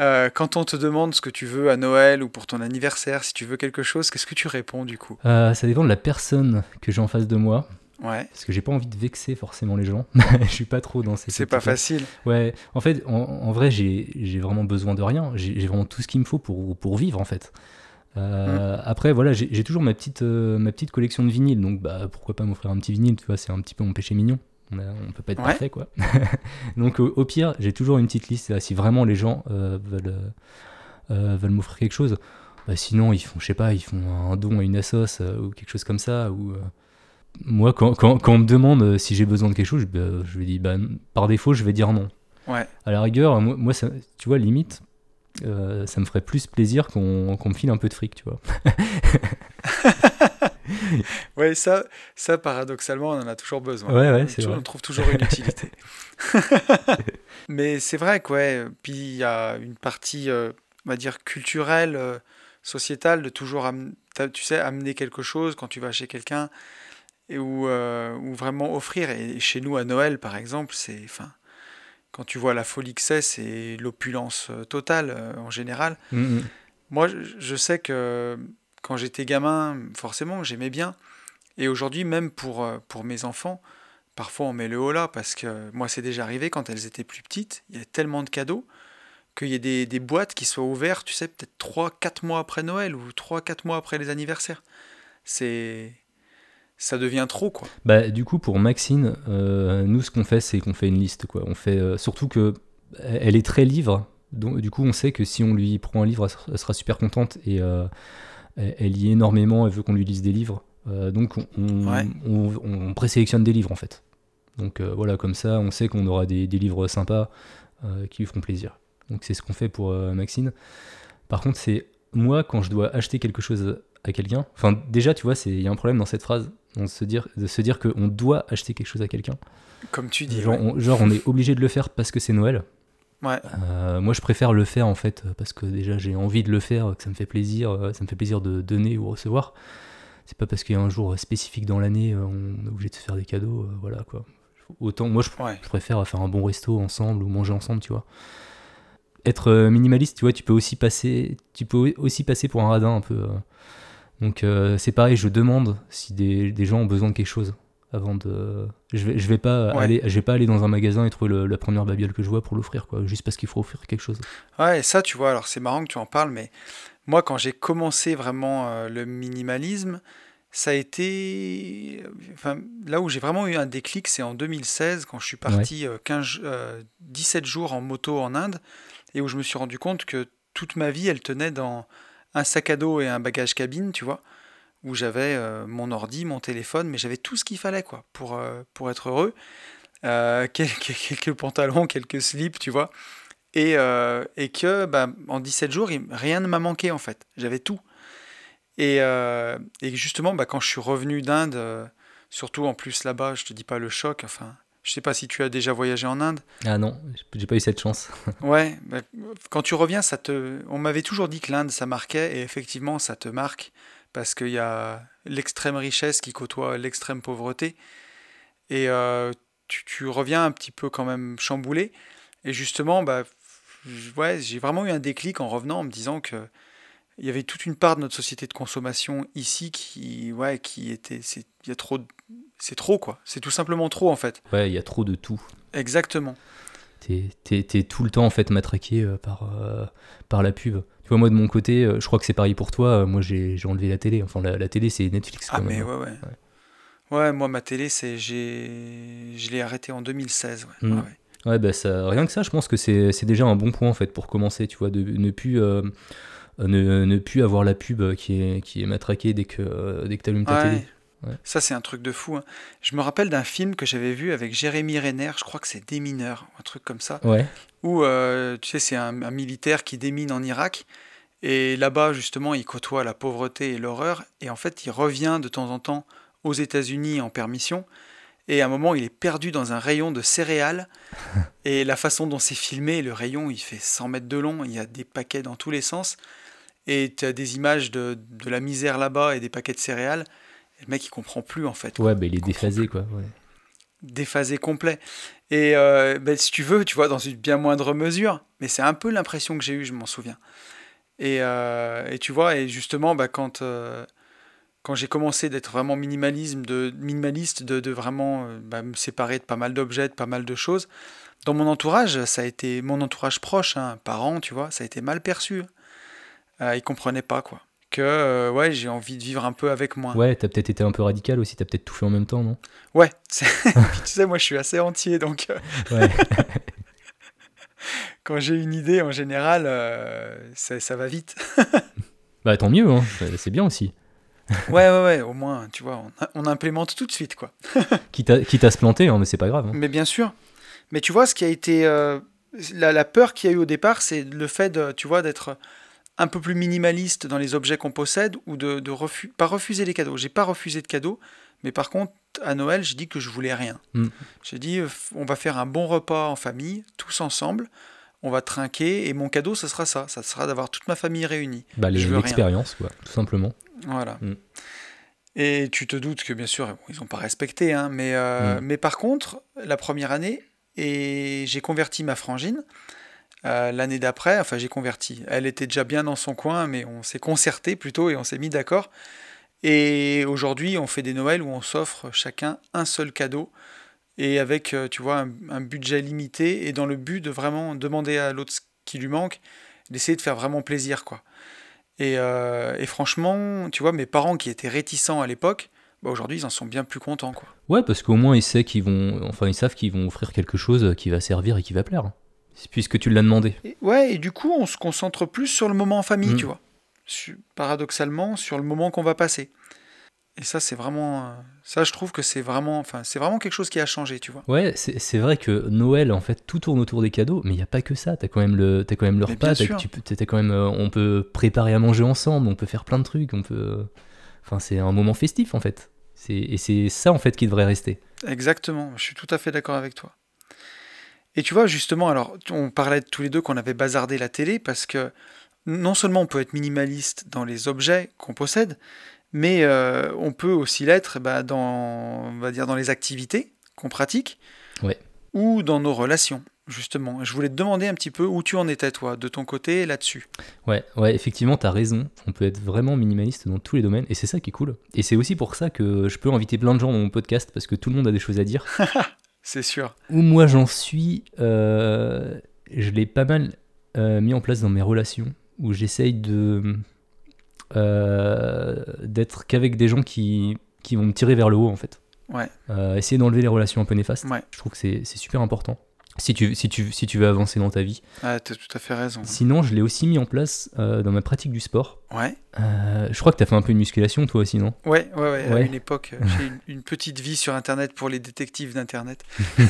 Euh, quand on te demande ce que tu veux à Noël ou pour ton anniversaire, si tu veux quelque chose, qu'est-ce que tu réponds du coup? Euh, ça dépend de la personne que j'ai en face de moi. Ouais, Parce que j'ai pas envie de vexer forcément les gens. [laughs] je suis pas trop dans ces. c'est pas facile. Ouais, en fait, en, en vrai, j'ai vraiment besoin de rien. J'ai vraiment tout ce qu'il me faut pour, pour vivre, en fait. Euh, Après, voilà, j'ai toujours ma petite, ma petite collection de vinyles, donc bah, pourquoi pas m'offrir un petit vinyle, tu vois, c'est un petit peu mon péché mignon. On, on peut pas être Ouais. parfait, quoi. [laughs] donc, au, au pire, j'ai toujours une petite liste, là, si vraiment les gens euh, veulent, euh, euh, veulent m'offrir quelque chose. Bah, sinon, ils font, je sais pas, ils font un don à une assos euh, ou quelque chose comme ça, ou... moi, quand, quand, quand on me demande si j'ai besoin de quelque chose, je, bah, je vais dire, bah, par défaut, je vais dire non. Ouais, À la rigueur, moi, moi, ça, tu vois, limite, ça me ferait plus plaisir qu'on qu'on me file un peu de fric, tu vois. [laughs] [laughs] ouais, ça, ça paradoxalement, on en a toujours besoin. Ouais, ouais, on, vrai. trouve toujours une utilité. [laughs] [laughs] Mais c'est vrai que, ouais, puis il y a une partie, euh, on va dire, culturelle, euh, sociétale, de toujours, tu sais, amener quelque chose quand tu vas chez quelqu'un, et ou, euh, ou vraiment offrir. Et chez nous, à Noël, par exemple, c'est, quand tu vois la folie que c'est, c'est l'opulence totale en général. Mm, Moi, je, je sais que quand j'étais gamin, forcément, j'aimais bien. Et aujourd'hui, même pour, euh, pour mes enfants, parfois on met le haut là, parce que moi, c'est déjà arrivé quand elles étaient plus petites, il y a tellement de cadeaux qu'il y ait des, des boîtes qui soient ouvertes, tu sais, peut-être 3-4 mois après Noël ou 3-4 mois après les anniversaires. C'est. Ça devient trop, quoi. Bah, du coup, pour Maxine, euh, nous, ce qu'on fait, c'est qu'on fait une liste, quoi. On fait, euh, surtout que elle est très livre, donc du coup, on sait que si on lui prend un livre, elle sera- super contente et elle elle lit énormément, elle veut qu'on lui lise des livres. Euh, donc, on, on, Ouais. on- on présélectionne des livres, en fait. Donc, euh, voilà, comme ça, on sait qu'on aura des, des livres sympas euh, qui lui feront plaisir. Donc, c'est ce qu'on fait pour Maxine. Par contre, c'est moi, quand je dois acheter quelque chose à quelqu'un, enfin, déjà, tu vois, c'est- il y a un problème dans cette phrase, on se dire, de se dire qu'on doit acheter quelque chose à quelqu'un. Comme tu dis. Genre, ouais. on, genre, on est obligé de le faire parce que c'est Noël. Ouais. Euh, moi, je préfère le faire en fait parce que déjà j'ai envie de le faire, que ça me fait plaisir, euh, ça me fait plaisir de donner ou recevoir. C'est pas parce qu'il y a un jour spécifique dans l'année, euh, on est obligé de se faire des cadeaux, euh, voilà quoi. Autant, moi, je, Ouais. je préfère faire un bon resto ensemble ou manger ensemble, tu vois. Être minimaliste, tu vois, tu peux aussi passer, tu peux aussi passer pour un radin un peu. euh. Donc c'est pareil, je demande si des, des gens ont besoin de quelque chose avant de. Je vais, je vais pas Ouais. aller, je vais pas aller dans un magasin et trouver le- la première babiole que je vois pour l'offrir, quoi, juste parce qu'il faut offrir quelque chose. Ouais, et ça, tu vois, alors c'est marrant que tu en parles, mais moi, quand j'ai commencé vraiment euh, le minimalisme, ça a été. Enfin, là où j'ai vraiment eu un déclic, c'est en 2016, quand je suis parti euh, 15, euh, 17 jours en moto en Inde, et où je me suis rendu compte que toute ma vie, elle tenait dans un sac à dos et un bagage cabine, tu vois, où j'avais euh, mon ordi, mon téléphone, mais j'avais tout ce qu'il fallait, quoi, pour, euh, pour être heureux. Euh, [laughs] quelques, quelques pantalons, quelques slips, tu vois. Et, et que bah, en 17 jours, rien ne m'a manqué en fait. J'avais tout. Et, et justement, bah, quand je suis revenu d'Inde, surtout en plus là-bas, je te dis pas le choc, enfin, je sais pas si tu as déjà voyagé en Inde. Ah non, j'ai pas eu cette chance. [laughs] Ouais, bah, quand tu reviens, ça te... on m'avait toujours dit que l'Inde, ça marquait, et effectivement, ça te marque, parce qu'il y a l'extrême richesse qui côtoie l'extrême pauvreté. Et euh, tu, tu reviens un petit peu quand même chamboulé. Et justement, bah, ouais, j'ai vraiment eu un déclic en revenant en me disant que il y avait toute une part de notre société de consommation ici qui, ouais, qui était, c'est, il y a trop, c'est trop quoi. C'est tout simplement trop en fait. Ouais, il y a trop de tout. Exactement. T'es t'es- t'es tout le temps en fait matraqué euh, par, euh, par la pub. Tu vois, moi de mon côté, euh, je crois que c'est pareil pour toi. euh, moi j'ai enlevé la télé. Enfin, la, la télé c'est Netflix quand Ah même. mais hein. ouais, ouais. Ouais, moi ma télé, c'est, j'ai, je l'ai arrêté en 2016. Ouais. Mm. Ouais, ouais. Ouais, bah ça, rien que ça, je pense que c'est déjà un bon point en fait pour commencer, tu vois, de ne plus, euh, ne, ne plus avoir la pub qui est, qui est matraquée dès que, dès que tu allumes ta Ouais. télé. Ouais. Ça, c'est un truc de fou. hein. Je me rappelle d'un film que j'avais vu avec Jérémy Renner, je crois que c'est Des mineurs, un truc comme ça, Ouais, où, euh, tu sais, c'est un, un militaire qui démine en Irak, et là-bas, justement, il côtoie la pauvreté et l'horreur, et en fait, il revient de temps en temps aux États-Unis en permission, et à un moment, il est perdu dans un rayon de céréales, [laughs] et la façon dont c'est filmé, le rayon, il fait 100 mètres de long, il y a des paquets dans tous les sens, et tu as des images de, de la misère là-bas et des paquets de céréales, et le mec, il comprend plus, en fait. ouais bah, il est déphasé quoi. Ouais. déphasé complet. Et euh, ben, si tu veux, tu vois, dans une bien moindre mesure, mais c'est un peu l'impression que j'ai eue, je m'en souviens. Et, euh, et, tu vois, et justement, bah, quand, euh, quand j'ai commencé d'être vraiment minimalisme, de, minimaliste, de, de vraiment bah, me séparer de pas mal d'objets, de pas mal de choses, dans mon entourage, ça a été mon entourage proche, hein, parents, tu vois, ça a été mal perçu. Euh, ils comprenaient pas, quoi que euh, ouais, j'ai envie de vivre un peu avec moi. Ouais, t'as peut-être été un peu radical aussi, t'as peut-être tout fait en même temps, non? Ouais, [laughs] [laughs] tu sais, moi je suis assez entier, donc euh, ouais. [laughs] quand j'ai une idée, en général, euh, ça, ça, va vite. bah tant mieux, hein. c'est bien aussi. ouais, ouais, ouais, au moins, tu vois, on, on implémente tout de suite, quoi. quitte, à, quitte à se planter, hein, mais c'est pas grave. Hein. Mais bien sûr. Mais tu vois, ce qui a été... La, la, peur qu'il y a eu au départ, c'est le fait, de, tu vois, d'être un peu plus minimaliste dans les objets qu'on possède ou de, de pas refuser les cadeaux. J'ai pas refusé de cadeaux, mais par contre, à Noël, j'ai dit que je voulais rien. Mm. J'ai dit, euh, on va faire un bon repas en famille, tous ensemble, on va trinquer, et mon cadeau, ce sera ça. Ça sera d'avoir toute ma famille réunie. Bah, L'expérience, quoi, tout simplement. Voilà. Mm. Et tu te doutes que, bien sûr, ils n'ont pas respecté, hein, mais, euh, mm. mais par contre, la première année, et j'ai converti ma frangine. Euh, l'année d'après, enfin j'ai converti. Elle était déjà bien dans son coin, mais on s'est concerté plutôt et on s'est mis d'accord. Et aujourd'hui, on fait des Noëls où on s'offre chacun un seul cadeau et avec, euh, tu vois, un, budget limité et dans le but de vraiment demander à l'autre ce qui lui manque, d'essayer de faire vraiment plaisir, quoi. Et, euh, et, franchement, tu vois, mes parents qui étaient réticents à l'époque, bah aujourd'hui, ils en sont bien plus contents, quoi. Ouais, parce qu'au moins ils savent qu'ils vont, enfin ils savent qu'ils vont offrir quelque chose qui va servir et qui va plaire puisque tu l'as demandé. ouais, et du coup, on se concentre plus sur le moment en famille, mm. tu vois. paradoxalement, sur le moment qu'on va passer. Et ça, c'est vraiment. Euh, ça, je trouve que c'est vraiment. Enfin, c'est vraiment quelque chose qui a changé, tu vois. Ouais, c'est vrai que Noël, en fait, tout tourne autour des cadeaux, mais il n'y a pas que ça. T'as quand même le, as quand même le repas. tu as quand même, euh, on peut préparer à manger ensemble, on peut faire plein de trucs, on peut. Enfin, c'est un moment festif, en fait. Et c'est ça, en fait, qui devrait rester. Exactement. Je suis tout à fait d'accord avec toi. Et tu vois, justement, alors, on parlait tous les deux qu'on avait bazardé la télé parce que non seulement on peut être minimaliste dans les objets qu'on possède, mais euh, on peut aussi l'être bah, dans, on va dire, dans les activités qu'on pratique ou dans nos relations. Justement, je voulais te demander un petit peu où tu en étais, toi, de ton côté, là-dessus. Ouais, ouais, effectivement, tu as raison. On peut être vraiment minimaliste dans tous les domaines, et c'est ça qui est cool. Et c'est aussi pour ça que je peux inviter plein de gens dans mon podcast, parce que tout le monde a des choses à dire. [laughs] C'est sûr. Où moi j'en suis, euh, je l'ai pas mal euh, mis en place dans mes relations, où j'essaye de euh, d'être qu'avec des gens qui, qui vont me tirer vers le haut en fait. Ouais. essayer d'enlever les relations un peu néfastes. Je trouve que c'est super important si tu, si tu, si tu veux avancer dans ta vie. Ah, t'as tout à fait raison. Sinon, je l'ai aussi mis en place euh, dans ma pratique du sport. Ouais. Euh, je crois que t'as fait un peu de musculation, toi aussi, non? Ouais, ouais, ouais, À une époque, euh, j'ai une, une, petite vie sur Internet pour les détectives d'Internet. [laughs]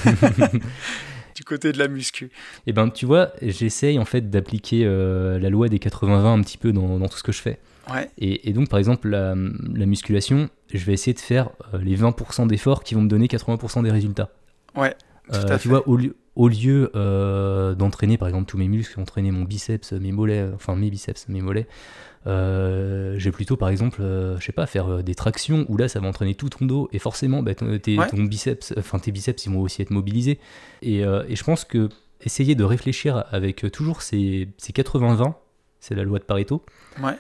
[laughs] du côté de la muscu. Eh ben, tu vois, j'essaye en fait d'appliquer la loi des 80-20 un petit peu dans, dans, tout ce que je fais. Ouais. Et, et donc, par exemple, la, la, musculation, je vais essayer de faire les 20% d'efforts qui vont me donner 80% des résultats. Ouais. Tout à tu vois, au lieu, au lieu euh, d'entraîner par exemple tous mes muscles, entraîner mon biceps, mes mollets, enfin mes biceps, mes mollets, euh, j'ai plutôt par exemple, euh, je sais pas, faire des tractions où là ça va entraîner tout ton dos et forcément bah, tes, ton biceps, enfin tes biceps ils vont aussi être mobilisés. Et, et, je pense que essayer de réfléchir avec toujours ces, ces 80-20, c'est la loi de Pareto,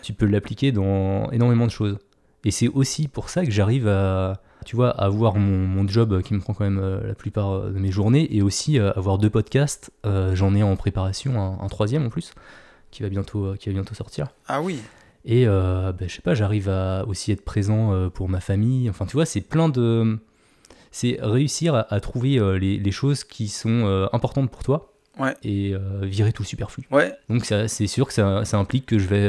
tu peux l'appliquer dans énormément de choses. Et c'est aussi pour ça que j'arrive à tu vois, avoir mon, job qui me prend quand même euh, la plupart euh, de mes journées et aussi euh, avoir deux podcasts. J'en ai en préparation un, troisième en plus qui va bientôt, qui va bientôt sortir. Ah oui. Et ben, je sais pas, j'arrive à aussi être présent pour ma famille. Enfin, tu vois, c'est plein de. C'est réussir à, trouver les, choses qui sont importantes pour toi ouais. et virer tout le superflu. Ouais. Donc, c'est sûr que ça, ça, implique que je vais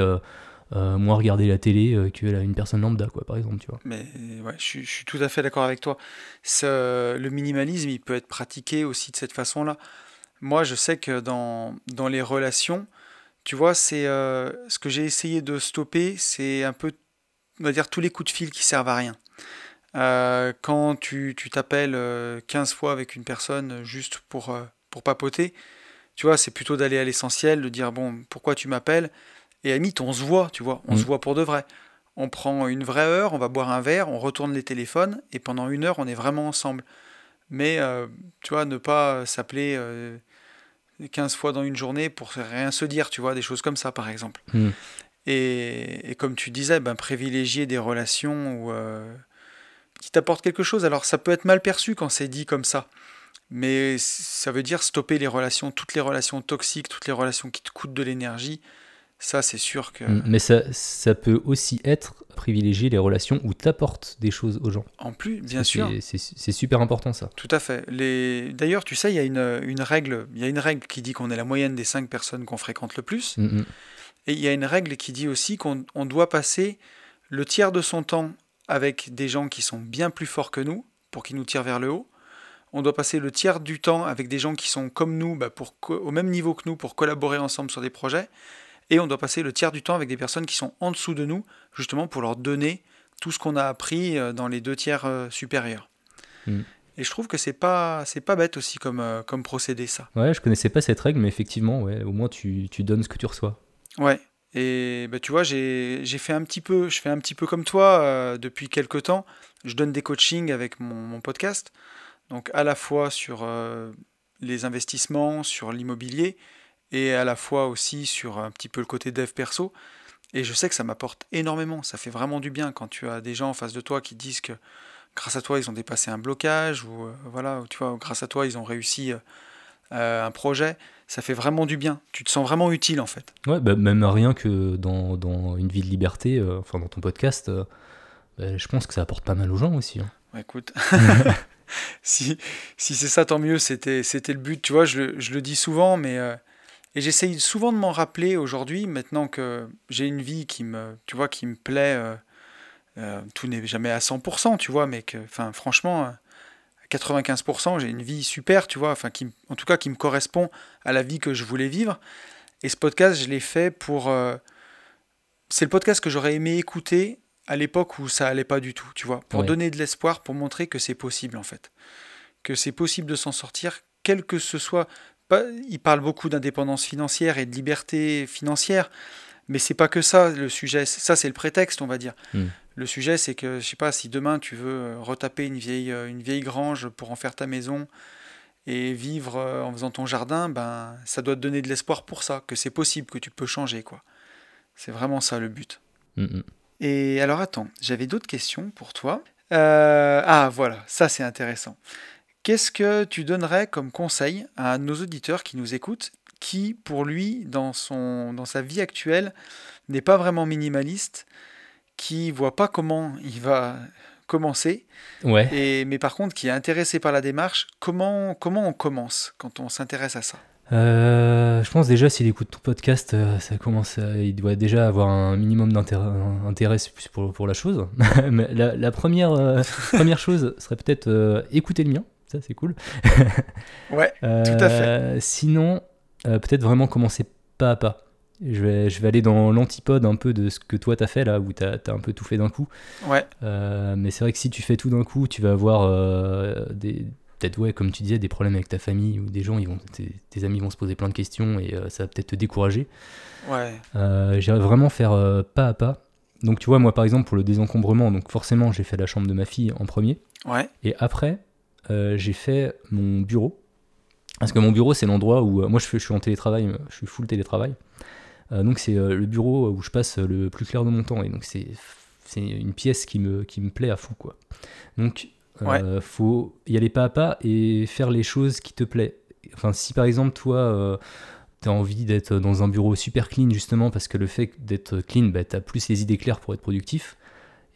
euh, moins regarder la télé euh, que une personne lambda, quoi, par exemple, tu vois. Mais ouais, je, suis tout à fait d'accord avec toi. le minimalisme, il peut être pratiqué aussi de cette façon-là. Moi, je sais que dans, dans les relations, tu vois, c'est euh, ce que j'ai essayé de stopper, c'est un peu, on va dire, tous les coups de fil qui servent à rien. quand tu t'appelles 15 fois avec une personne juste pour, pour papoter, tu vois, c'est plutôt d'aller à l'essentiel, de dire, bon, pourquoi tu m'appelles? Et à limite, on se voit, tu vois, on se mm. voit pour de vrai. On prend une vraie heure, on va boire un verre, on retourne les téléphones, et pendant une heure, on est vraiment ensemble. mais euh, tu vois, ne pas s'appeler 15 fois dans une journée pour rien se dire, tu vois, des choses comme ça par exemple. Hmm. Et, et, comme tu disais, ben, privilégier des relations où, qui t'apportent quelque chose. Alors ça peut être mal perçu quand c'est dit comme ça, mais ça veut dire stopper les relations, toutes les relations toxiques, toutes les relations qui te coûtent de l'énergie. Ça, c'est sûr que. Hmm. Mais ça, ça peut aussi être privilégier les relations où tu apportes des choses aux gens. En plus, bien sûr. C'est super important ça. Tout à fait. Les... D'ailleurs, tu sais, il y a une, une, règle, y a une règle qui dit qu'on est la moyenne des cinq personnes qu'on fréquente le plus. Hmm, hmm. Et il y a une règle qui dit aussi qu'on doit passer le tiers de son temps avec des gens qui sont bien plus forts que nous pour qu'ils nous tirent vers le haut. On doit passer le tiers du temps avec des gens qui sont comme nous, bah, pour, au même niveau que nous, pour collaborer ensemble sur des projets. Et on doit passer le tiers du temps avec des personnes qui sont en dessous de nous, justement pour leur donner tout ce qu'on a appris euh, dans les deux tiers euh, supérieurs. Mm. Et je trouve que c'est pas c'est pas bête aussi comme, euh, comme procédé ça. Ouais, je connaissais pas cette règle, mais effectivement, ouais, au moins tu, tu donnes ce que tu reçois. Ouais. Et bah, tu vois, j'ai fait un petit peu, je fais un petit peu comme toi depuis quelques temps. Je donne des coachings avec mon, mon podcast, donc à la fois sur les investissements, sur l'immobilier, et à la fois aussi sur un petit peu le côté dev perso. Et je sais que ça m'apporte énormément, ça fait vraiment du bien quand tu as des gens en face de toi qui disent que grâce à toi ils ont dépassé un blocage ou euh, voilà, tu vois, grâce à toi ils ont réussi euh, un projet, ça fait vraiment du bien. Tu te sens vraiment utile en fait. Ouais, bah, même rien que dans, dans, une vie de liberté, euh, enfin dans ton podcast, bah, je pense que ça apporte pas mal aux gens aussi. Hein. écoute. [laughs] si, si c'est ça, tant mieux, c'était, c'était le but. Tu vois, je, je le dis souvent, mais et j'essaye souvent de m'en rappeler aujourd'hui, maintenant que j'ai une vie qui me, tu vois, qui me plaît. Euh, euh, tout n'est jamais à 100%, tu vois, mais que, enfin, franchement, à 95%, j'ai une vie super, tu vois, enfin, qui, en tout cas, qui me correspond à la vie que je voulais vivre. Et ce podcast, je l'ai fait pour. Euh, c'est le podcast que j'aurais aimé écouter à l'époque où ça allait pas du tout, tu vois, pour donner de l'espoir, pour montrer que c'est possible, en fait. Que c'est possible de s'en sortir, quel que ce soit il parle beaucoup d'indépendance financière et de liberté financière, mais c'est pas que ça le sujet. Ça, c'est le prétexte, on va dire. Hmm. Le sujet, c'est que, je sais pas, si demain tu veux euh, retaper une vieille, euh, une vieille grange pour en faire ta maison et vivre euh, en faisant ton jardin, ben, ça doit te donner de l'espoir pour ça, que c'est possible, que tu peux changer, quoi. C'est vraiment ça le but. Hmm, hmm. Et alors, attends, j'avais d'autres questions pour toi. ah, voilà, ça c'est intéressant. Qu'est-ce que tu donnerais comme conseil à nos auditeurs qui nous écoutent, qui, pour lui, dans, son, dans sa vie actuelle, n'est pas vraiment minimaliste, qui voit pas comment il va commencer, ouais. et, mais par contre qui est intéressé par la démarche, comment, comment on commence quand on s'intéresse à ça? Euh, je pense déjà s'il écoute ton podcast, euh, ça commence, il doit déjà avoir un minimum d'intérêt pour, pour la chose. [laughs] la, la, première, euh, première chose serait peut-être écouter le mien ça c'est cool. [laughs] ouais, tout à fait. Euh, sinon, euh, peut-être vraiment commencer pas à pas. Je vais, je vais aller dans l'antipode un peu de ce que toi t'as fait là, où t'as as un peu tout fait d'un coup. Ouais. Euh, mais c'est vrai que si tu fais tout d'un coup, tu vas avoir des, peut-être, ouais, comme tu disais, des problèmes avec ta famille ou des gens, ils vont, tes, amis vont se poser plein de questions et ça va peut-être te décourager. Ouais. J'irai vraiment faire pas à pas. Donc tu vois, moi par exemple, pour le désencombrement, donc forcément j'ai fait la chambre de ma fille en premier. Ouais. Et après, euh, j'ai fait mon bureau. Parce que mon bureau, c'est l'endroit où. Euh, moi, je, suis en télétravail, je suis full télétravail. Euh, donc, c'est le bureau où je passe le plus clair de mon temps. Et donc, c'est une pièce qui me, qui me plaît à fond, quoi. Donc, il faut y aller pas à pas et faire les choses qui te plaisent. Enfin, si par exemple, toi, tu as envie d'être dans un bureau super clean, justement, parce que le fait d'être clean, bah, tu as plus les idées claires pour être productif,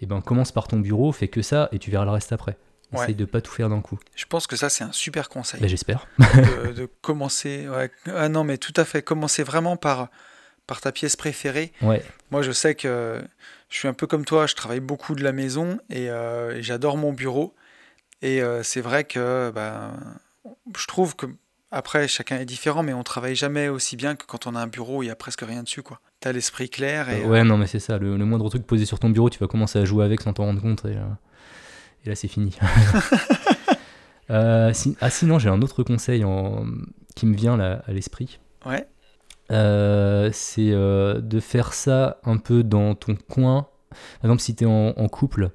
et ben commence par ton bureau, fais que ça, et tu verras le reste après. Essaye de pas tout faire d'un coup. Je pense que ça, c'est un super conseil. Bah, j'espère. de, [laughs] commencer. Ah non, mais tout à fait. Commencer vraiment par, par ta pièce préférée. Ouais. Moi, je sais que je suis un peu comme toi. Je travaille beaucoup de la maison et, euh, j'adore mon bureau. Et euh, c'est vrai que bah, je trouve que après, chacun est différent, mais on travaille jamais aussi bien que quand on a un bureau où il y a presque rien dessus. quoi. Tu as l'esprit clair. Et, ouais, non, mais c'est ça. Le, moindre truc posé sur ton bureau, tu vas commencer à jouer avec sans t'en rendre compte. Et, et là, c'est fini. [laughs] euh, ah, sinon, j'ai un autre conseil en... qui me vient là, à l'esprit. Ouais. Euh, c'est euh, de faire ça un peu dans ton coin. Par exemple, si tu es en, couple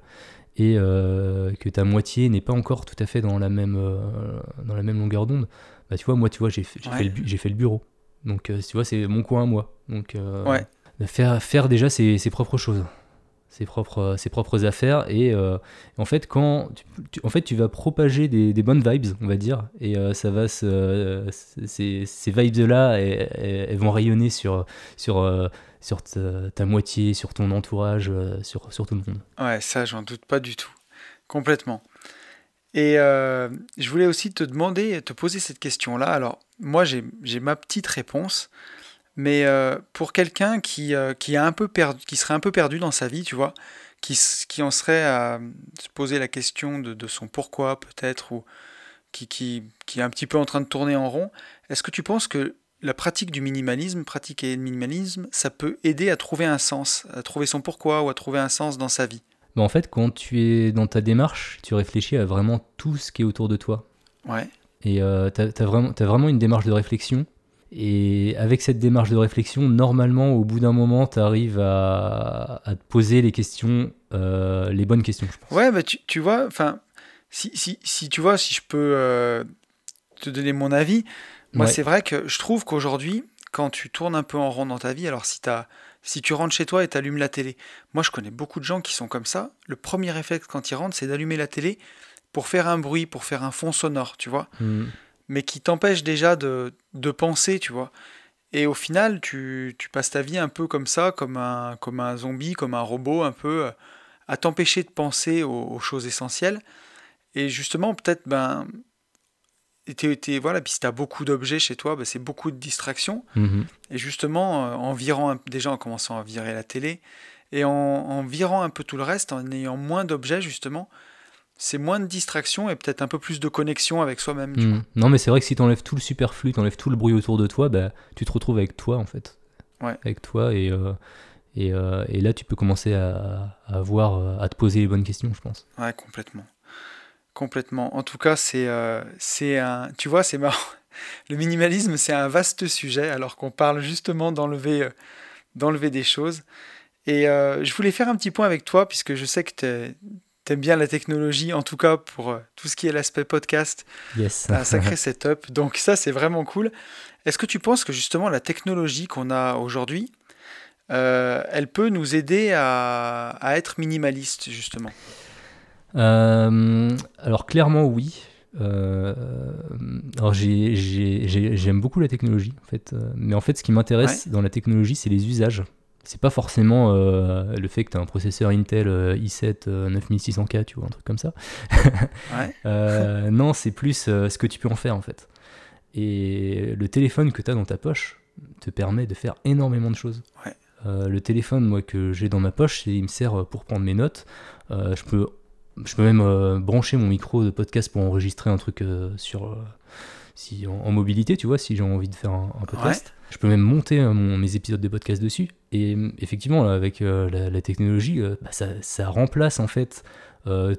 et que ta moitié n'est pas encore tout à fait dans la même, dans la même longueur d'onde, bah, tu vois, moi, tu vois, j'ai fait, fait, le, fait le bureau. Donc, tu vois, c'est mon coin à moi. Donc, faire, faire déjà ses, ses propres choses ses propres, ses propres affaires. Et euh, en fait, quand tu, en fait, tu vas propager des, bonnes vibes, on va dire, et euh, ça va ces, ces vibes-là, elles, vont rayonner sur, sur, euh, sur ta, moitié, sur ton entourage, sur, sur tout le monde. Ouais, ça, j'en doute pas du tout. Complètement. Et je voulais aussi te demander, te poser cette question-là. Alors, moi, j'ai ma petite réponse. Mais euh, pour quelqu'un qui, euh, qui, a un peu perdu, qui serait un peu perdu dans sa vie, tu vois, qui, qui en serait à se poser la question de, de son pourquoi peut-être, ou qui, qui, qui, est un petit peu en train de tourner en rond, est-ce que tu penses que la pratique du minimalisme, pratiquer le minimalisme, ça peut aider à trouver un sens, à trouver son pourquoi ou à trouver un sens dans sa vie? Bah En fait, quand tu es dans ta démarche, tu réfléchis à vraiment tout ce qui est autour de toi. Ouais. Et euh, tu as, as vraiment une démarche de réflexion et avec cette démarche de réflexion, normalement, au bout d'un moment, tu arrives à, te poser les questions, euh, les bonnes questions, je pense. Ouais, bah tu, tu vois, enfin, si, si, si, tu vois, si je peux euh, te donner mon avis, moi, c'est vrai que je trouve qu'aujourd'hui, quand tu tournes un peu en rond dans ta vie, alors si, as, si tu rentres chez toi et tu allumes la télé, moi, je connais beaucoup de gens qui sont comme ça. Le premier réflexe quand ils rentrent, c'est d'allumer la télé pour faire un bruit, pour faire un fond sonore, tu vois. Hmm mais qui t'empêche déjà de, de, penser, tu vois. Et au final, tu, tu, passes ta vie un peu comme ça, comme un, comme un zombie, comme un robot, un peu euh, à t'empêcher de penser aux, choses essentielles. Et justement, peut-être, ben, t'es, voilà, puis si tu as beaucoup d'objets chez toi, ben, c'est beaucoup de distractions. Mhm. Et justement, euh, en virant, déjà en commençant à virer la télé, et en, en virant un peu tout le reste, en ayant moins d'objets, justement, c'est moins de distraction et peut-être un peu plus de connexion avec soi-même. Hmm. Non, mais c'est vrai que si tu enlèves tout le superflu, tu enlèves tout le bruit autour de toi, bah, tu te retrouves avec toi en fait. Ouais. Avec toi et, euh, et, euh, et, là tu peux commencer à, à, voir, euh, à te poser les bonnes questions, je pense. Ouais, complètement. Complètement. En tout cas, c'est c'est un. Tu vois, c'est marrant. [laughs] Le minimalisme, c'est un vaste sujet alors qu'on parle justement d'enlever d'enlever des choses. Et je voulais faire un petit point avec toi puisque je sais que tu es t'aimes bien la technologie, en tout cas pour euh, tout ce qui est l'aspect podcast. Yes. un sacré setup. [laughs] Donc ça, c'est vraiment cool. Est-ce que tu penses que justement la technologie qu'on a aujourd'hui, euh, elle peut nous aider à, à être minimaliste, justement? Euh, Alors clairement, oui. alors j'aime beaucoup la technologie, en fait. mais en fait, ce qui m'intéresse dans la technologie, c'est les usages c'est pas forcément euh, le fait que tu as un processeur Intel euh, i7 9600K, tu vois, un truc comme ça. ouais. [laughs] non, c'est plus ce que tu peux en faire en fait. Et le téléphone que tu as dans ta poche te permet de faire énormément de choses. Ouais. le téléphone, moi, que j'ai dans ma poche, il me sert pour prendre mes notes. je, peux, je peux même brancher mon micro de podcast pour enregistrer un truc sur si en, mobilité, tu vois, si j'ai envie de faire un, podcast. Je peux même monter euh, mes épisodes de podcast dessus. Et euh, effectivement, avec euh, la, technologie, bah, ça, remplace en fait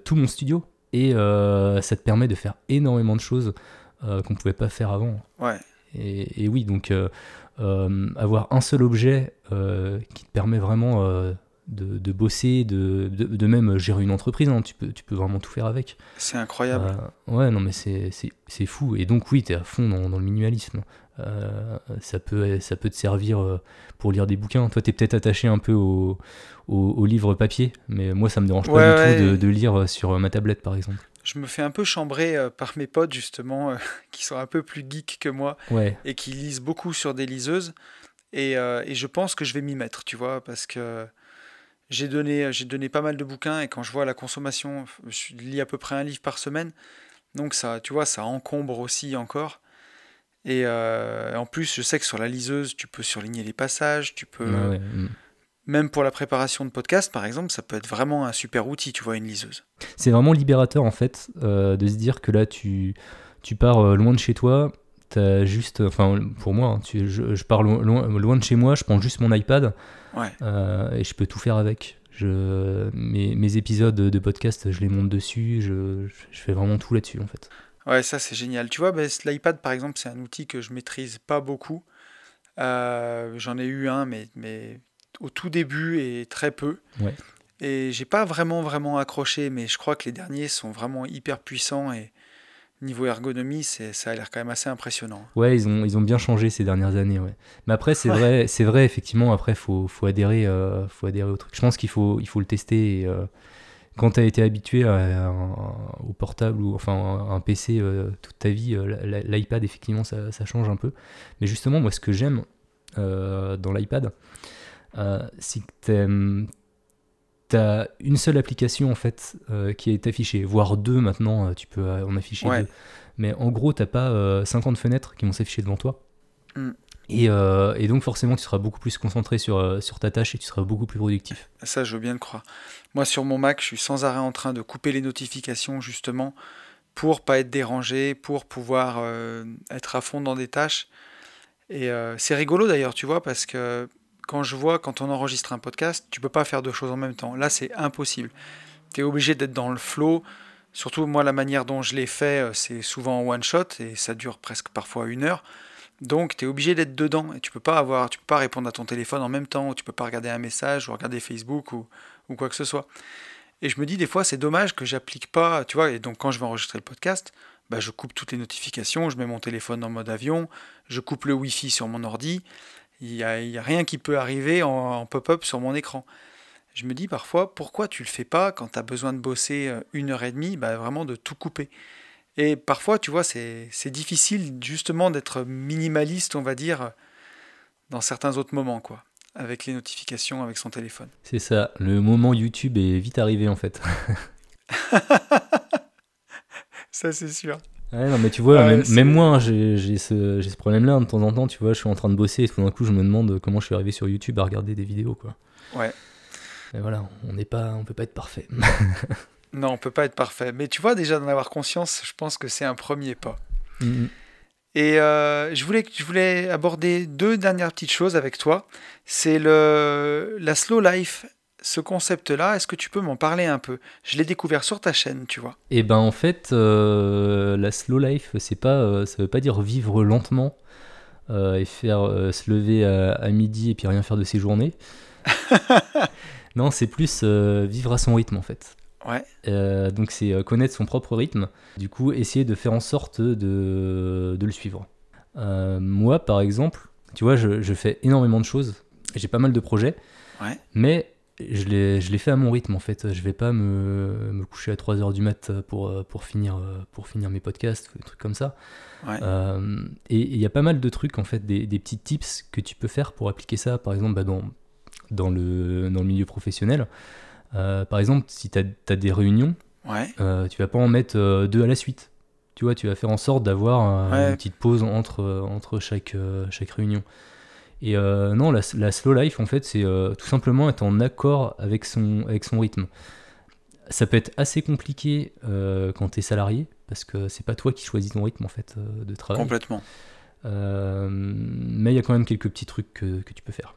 tout mon studio. Et ça te permet de faire énormément de choses qu'on ne pouvait pas faire avant. Ouais. Et, oui, donc avoir un seul objet qui te permet vraiment de, bosser, de, de, même gérer une entreprise. Hein. Tu, peux, tu peux vraiment tout faire avec. C'est incroyable. Euh, ouais, non, mais c'est fou. Et donc, oui, tu es à fond dans, le minimalisme. Euh, ça, peut, ça peut te servir euh, pour lire des bouquins. Toi, tu es peut-être attaché un peu au, au, livre papier, mais moi, ça me dérange pas du tout de, lire sur ma tablette, par exemple. Je me fais un peu chambrer par mes potes, justement, [laughs] qui sont un peu plus geeks que moi et qui lisent beaucoup sur des liseuses. Et, et je pense que je vais m'y mettre, tu vois, parce que j'ai donné, j'ai donné pas mal de bouquins et quand je vois la consommation, je lis à peu près un livre par semaine. Donc ça, tu vois, ça encombre aussi encore. Et euh, en plus, je sais que sur la liseuse, tu peux surligner les passages, tu peux... Mm. Même pour la préparation de podcast, par exemple, ça peut être vraiment un super outil, tu vois, une liseuse. C'est vraiment libérateur, en fait, euh, de se dire que là, tu, tu pars euh, loin de chez toi, juste... Enfin, pour moi, hein, tu, je, pars loin, loin de chez moi, je prends juste mon iPad, euh, et je peux tout faire avec. Je, mes, mes, épisodes de podcast, je les monte dessus, je, je fais vraiment tout là-dessus en fait. Ouais, ça c'est génial. Tu vois, bah, l'iPad par exemple, c'est un outil que je maîtrise pas beaucoup. Euh, j'en ai eu un, mais, mais au tout début et très peu. Ouais. Et j'ai pas vraiment vraiment accroché, mais je crois que les derniers sont vraiment hyper puissants et niveau ergonomie, c'est, ça a l'air quand même assez impressionnant. Ouais, ils ont, ils ont bien changé ces dernières années. Ouais. Mais après, c'est vrai, c'est vrai effectivement. Après, faut, faut adhérer, euh, faut adhérer au truc. Je pense qu'il faut, il faut le tester. Et, euh, quand tu as été habitué au portable ou enfin un PC euh, toute ta vie, l'iPad effectivement ça, ça, change un peu. Mais justement, moi, ce que j'aime dans l'iPad, c'est que T'as une seule application en fait euh, qui est affichée, voire deux maintenant, euh, tu peux euh, en afficher deux. Mais en gros, t'as pas 50 fenêtres qui vont s'afficher devant toi. Mm. Et, et, donc forcément, tu seras beaucoup plus concentré sur, sur ta tâche et tu seras beaucoup plus productif. Ça, je veux bien le croire. Moi, sur mon Mac, je suis sans arrêt en train de couper les notifications justement pour pas être dérangé, pour pouvoir être à fond dans des tâches. Et c'est rigolo d'ailleurs, tu vois, parce que quand je vois, quand on enregistre un podcast, tu peux pas faire deux choses en même temps. Là, c'est impossible. Tu es obligé d'être dans le flow. Surtout, moi, la manière dont je l'ai fait, euh, c'est souvent en one shot et ça dure presque parfois une heure. Donc, tu es obligé d'être dedans et tu peux pas avoir, tu peux pas répondre à ton téléphone en même temps, ou tu peux pas regarder un message ou regarder Facebook ou, ou quoi que ce soit. Et je me dis des fois, c'est dommage que j'applique pas, tu vois. Et donc, quand je vais enregistrer le podcast, bah, je coupe toutes les notifications, je mets mon téléphone en mode avion, je coupe le Wi-Fi sur mon ordi il n'y a, rien qui peut arriver en, pop-up sur mon écran. Je me dis parfois, pourquoi tu le fais pas quand tu as besoin de bosser euh, une heure et demie, bah, vraiment de tout couper? Et parfois, tu vois, c'est difficile justement d'être minimaliste, on va dire, dans certains autres moments, quoi, avec les notifications, avec son téléphone. C'est ça, le moment YouTube est vite arrivé en fait. [laughs] ça, c'est sûr. Ouais, non, mais tu vois, même, moi, hein, j'ai ce, ce problème-là. De temps en temps, tu vois, je suis en train de bosser et tout d'un coup, je me demande comment je suis arrivé sur YouTube à regarder des vidéos, quoi. Ouais. Mais voilà, on n'est pas, on peut pas être parfait. [laughs] non, on peut pas être parfait. Mais tu vois, déjà d'en avoir conscience, je pense que c'est un premier pas. Mm-hmm. Et euh, je, voulais, je voulais aborder deux dernières petites choses avec toi. C'est la slow life ce concept-là, est-ce que tu peux m'en parler un peu? Je l'ai découvert sur ta chaîne, tu vois. Eh ben en fait, euh, la slow life, c'est pas, euh, ça veut pas dire vivre lentement euh, et faire se lever à, midi et puis rien faire de ses journées. [laughs] non, c'est plus vivre à son rythme en fait. Ouais. donc c'est connaître son propre rythme. Du coup, essayer de faire en sorte de, de le suivre. moi, par exemple, tu vois, je, je fais énormément de choses. J'ai pas mal de projets. Ouais. Mais je l'ai fait à mon rythme en fait. Je vais pas me, me coucher à 3h du mat pour, pour, finir, pour finir mes podcasts ou des trucs comme ça. Euh, et il y a pas mal de trucs en fait, des, des, petits tips que tu peux faire pour appliquer ça, par exemple bah, dans, dans, le, dans le milieu professionnel. Euh, par exemple, si tu as, des réunions, ouais. euh, tu vas pas en mettre deux à la suite. Tu vois, tu vas faire en sorte d'avoir une petite pause entre, entre chaque, chaque réunion. Et euh, non, la, slow life, en fait, c'est euh, tout simplement être en accord avec son, avec son rythme. Ça peut être assez compliqué euh, quand tu es salarié, parce que c'est pas toi qui choisis ton rythme en fait de travail. Complètement. mais il y a quand même quelques petits trucs que, que, tu peux faire.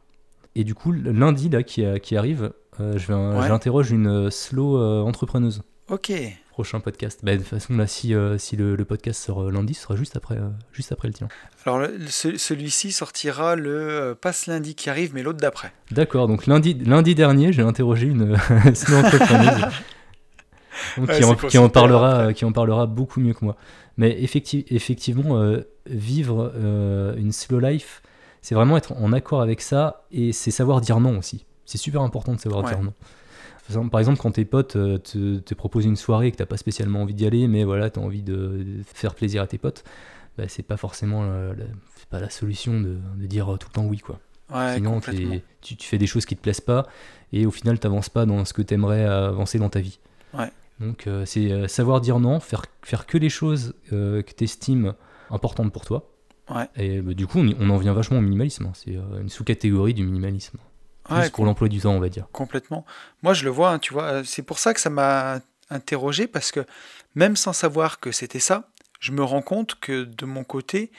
Et du coup, lundi là qui, qui arrive, j'interroge une slow entrepreneuse. Ok prochain podcast. Bah, de toute façon, là, si, euh, si le, podcast sort euh, lundi, ce sera juste après, euh, juste après le tien. Alors, celui-ci sortira le pas ce lundi qui arrive, mais l'autre d'après. D'accord, donc lundi, lundi dernier, j'ai interrogé une [laughs] entrepreneuse [laughs] qui, en, qui, en, parlera, qui en parlera beaucoup mieux que moi. Mais effectivement, vivre une slow life, c'est vraiment être en accord avec ça et c'est savoir dire non aussi. C'est super important de savoir dire non. Par exemple, quand tes potes euh, te, proposent une soirée et que t'as pas spécialement envie d'y aller, mais voilà, tu as envie de, faire plaisir à tes potes, bah, c'est pas forcément la, pas la solution de, dire tout le temps oui. quoi. Sinon, tu, fais des choses qui te plaisent pas et au final, tu n'avances pas dans ce que tu aimerais avancer dans ta vie. Donc, euh, c'est euh, savoir dire non, faire, faire que les choses que tu estimes importantes pour toi. Et bah, du coup, on, en vient vachement au minimalisme. Hein. C'est une sous-catégorie du minimalisme pour l'emploi du temps, on va dire. Complètement. Moi, je le vois, hein, tu vois. Euh, c'est pour ça que ça m'a interrogé, parce que même sans savoir que c'était ça, je me rends compte que de mon côté,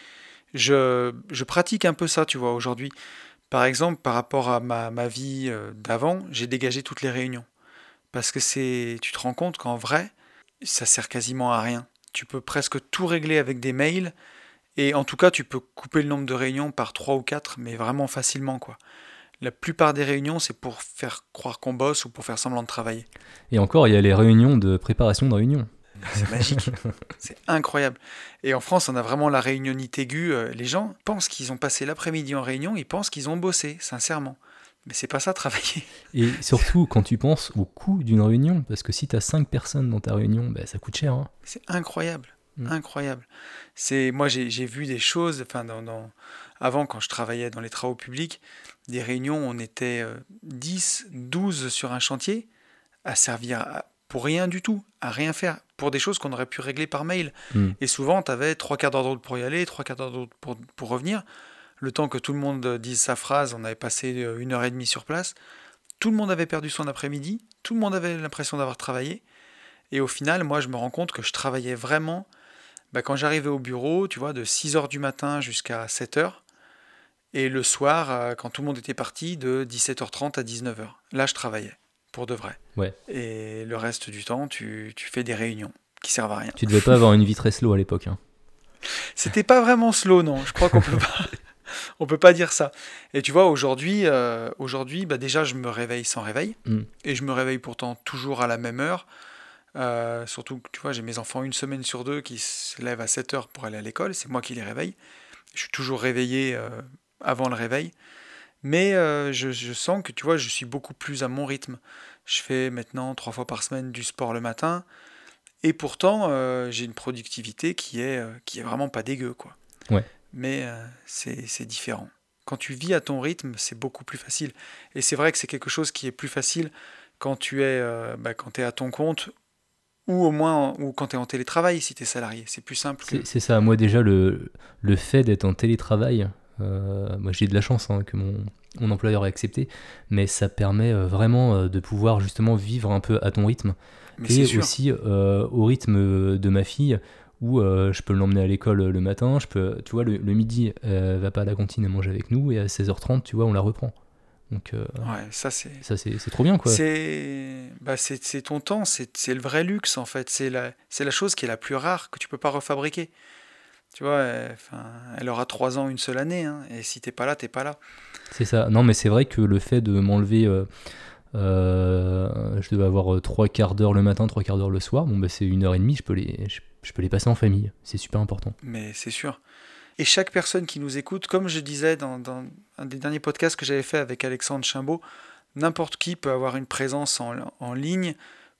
je, je pratique un peu ça, tu vois, aujourd'hui. Par exemple, par rapport à ma, ma vie euh, d'avant, j'ai dégagé toutes les réunions. Parce que c'est, tu te rends compte qu'en vrai, ça sert quasiment à rien. Tu peux presque tout régler avec des mails. Et en tout cas, tu peux couper le nombre de réunions par 3 ou 4, mais vraiment facilement, quoi. La plupart des réunions, c'est pour faire croire qu'on bosse ou pour faire semblant de travailler. Et encore, il y a les réunions de préparation de réunion. C'est magique. [laughs] c'est incroyable. Et en France, on a vraiment la réunionnite aiguë. Euh, Les gens pensent qu'ils ont passé l'après-midi en réunion, ils pensent qu'ils ont bossé, sincèrement. Mais c'est pas ça, travailler. Et surtout, quand tu penses au coût d'une réunion, parce que si tu as 5 personnes dans ta réunion, ben, ça coûte cher. hein. C'est incroyable. Mm. Incroyable. C'est Moi, j'ai j'ai vu des choses, enfin, dans, dans- avant, quand je travaillais dans les travaux publics, des réunions, on était euh, 10, 12 sur un chantier, à servir à- pour rien du tout, à rien faire, pour des choses qu'on aurait pu régler par mail. Mm. Et souvent, tu avais trois quarts d'heure route pour y aller, trois quarts d'heure route pour, pour revenir. Le temps que tout le monde dise sa phrase, on avait passé euh, une heure et demie sur place. Tout le monde avait perdu son après-midi, tout le monde avait l'impression d'avoir travaillé. Et au final, moi, je me rends compte que je travaillais vraiment. bah, quand j'arrivais au bureau, tu vois, de 6 heures du matin jusqu'à 7 heures. Et le soir, euh, quand tout le monde était parti, de 17h30 à 19h. Là, je travaillais, pour de vrai. Ouais. Et le reste du temps, tu, tu fais des réunions qui servent à rien. Tu devais pas avoir une vie très slow à l'époque. hein. C'était pas vraiment slow, non. Je crois qu'on peut pas. [laughs] On peut pas dire ça. Et tu vois, aujourd'hui, euh, aujourd'hui, bah déjà, je me réveille sans réveil, Mm. et je me réveille pourtant toujours à la même heure. Euh, surtout que tu vois, j'ai mes enfants une semaine sur deux qui se lèvent à 7 heures pour aller à l'école. C'est moi qui les réveille. Je suis toujours réveillé euh, avant le réveil. Mais euh, je, je sens que tu vois, je suis beaucoup plus à mon rythme. Je fais maintenant trois fois par semaine du sport le matin. Et pourtant, euh, j'ai une productivité qui est, euh, qui est vraiment pas dégueu, quoi. Ouais. Mais euh, c'est différent. Quand tu vis à ton rythme, c'est beaucoup plus facile. Et c'est vrai que c'est quelque chose qui est plus facile quand tu es, bah, quand es à ton compte ou au moins en- ou quand tu es en télétravail si tu es salarié. C'est plus simple. que- c'est ça, moi déjà, le, le fait d'être en télétravail, euh, moi j'ai de la chance hein, que mon, mon employeur ait accepté, mais ça permet euh, vraiment euh, de pouvoir justement vivre un peu à ton rythme. Mais et aussi euh, au rythme de ma fille, où euh, je peux l'emmener à l'école le matin, je peux, tu vois, le, le midi, elle va pas à la cantine et manger avec nous, et à 16h30, tu vois, on la reprend. Donc euh, Ouais, ça c'est. trop bien quoi. C'est bah, ton temps, c'est le vrai luxe en fait. C'est la, c'est la chose qui est la plus rare que tu peux pas refabriquer. Tu vois, elle, enfin, elle aura trois ans une seule année, hein, et si t'es pas là, t'es pas là. C'est ça. Non, mais c'est vrai que le fait de m'enlever, euh, euh, je devais avoir euh, trois quarts d'heure le matin, trois quarts d'heure le soir. Bon, bah, c'est une heure et demie. Je peux les, je, je peux les passer en famille. C'est super important. Mais c'est sûr. Et chaque personne qui nous écoute, comme je disais dans, dans un des derniers podcasts que j'avais fait avec Alexandre Chimbaud, n'importe qui peut avoir une présence en, en ligne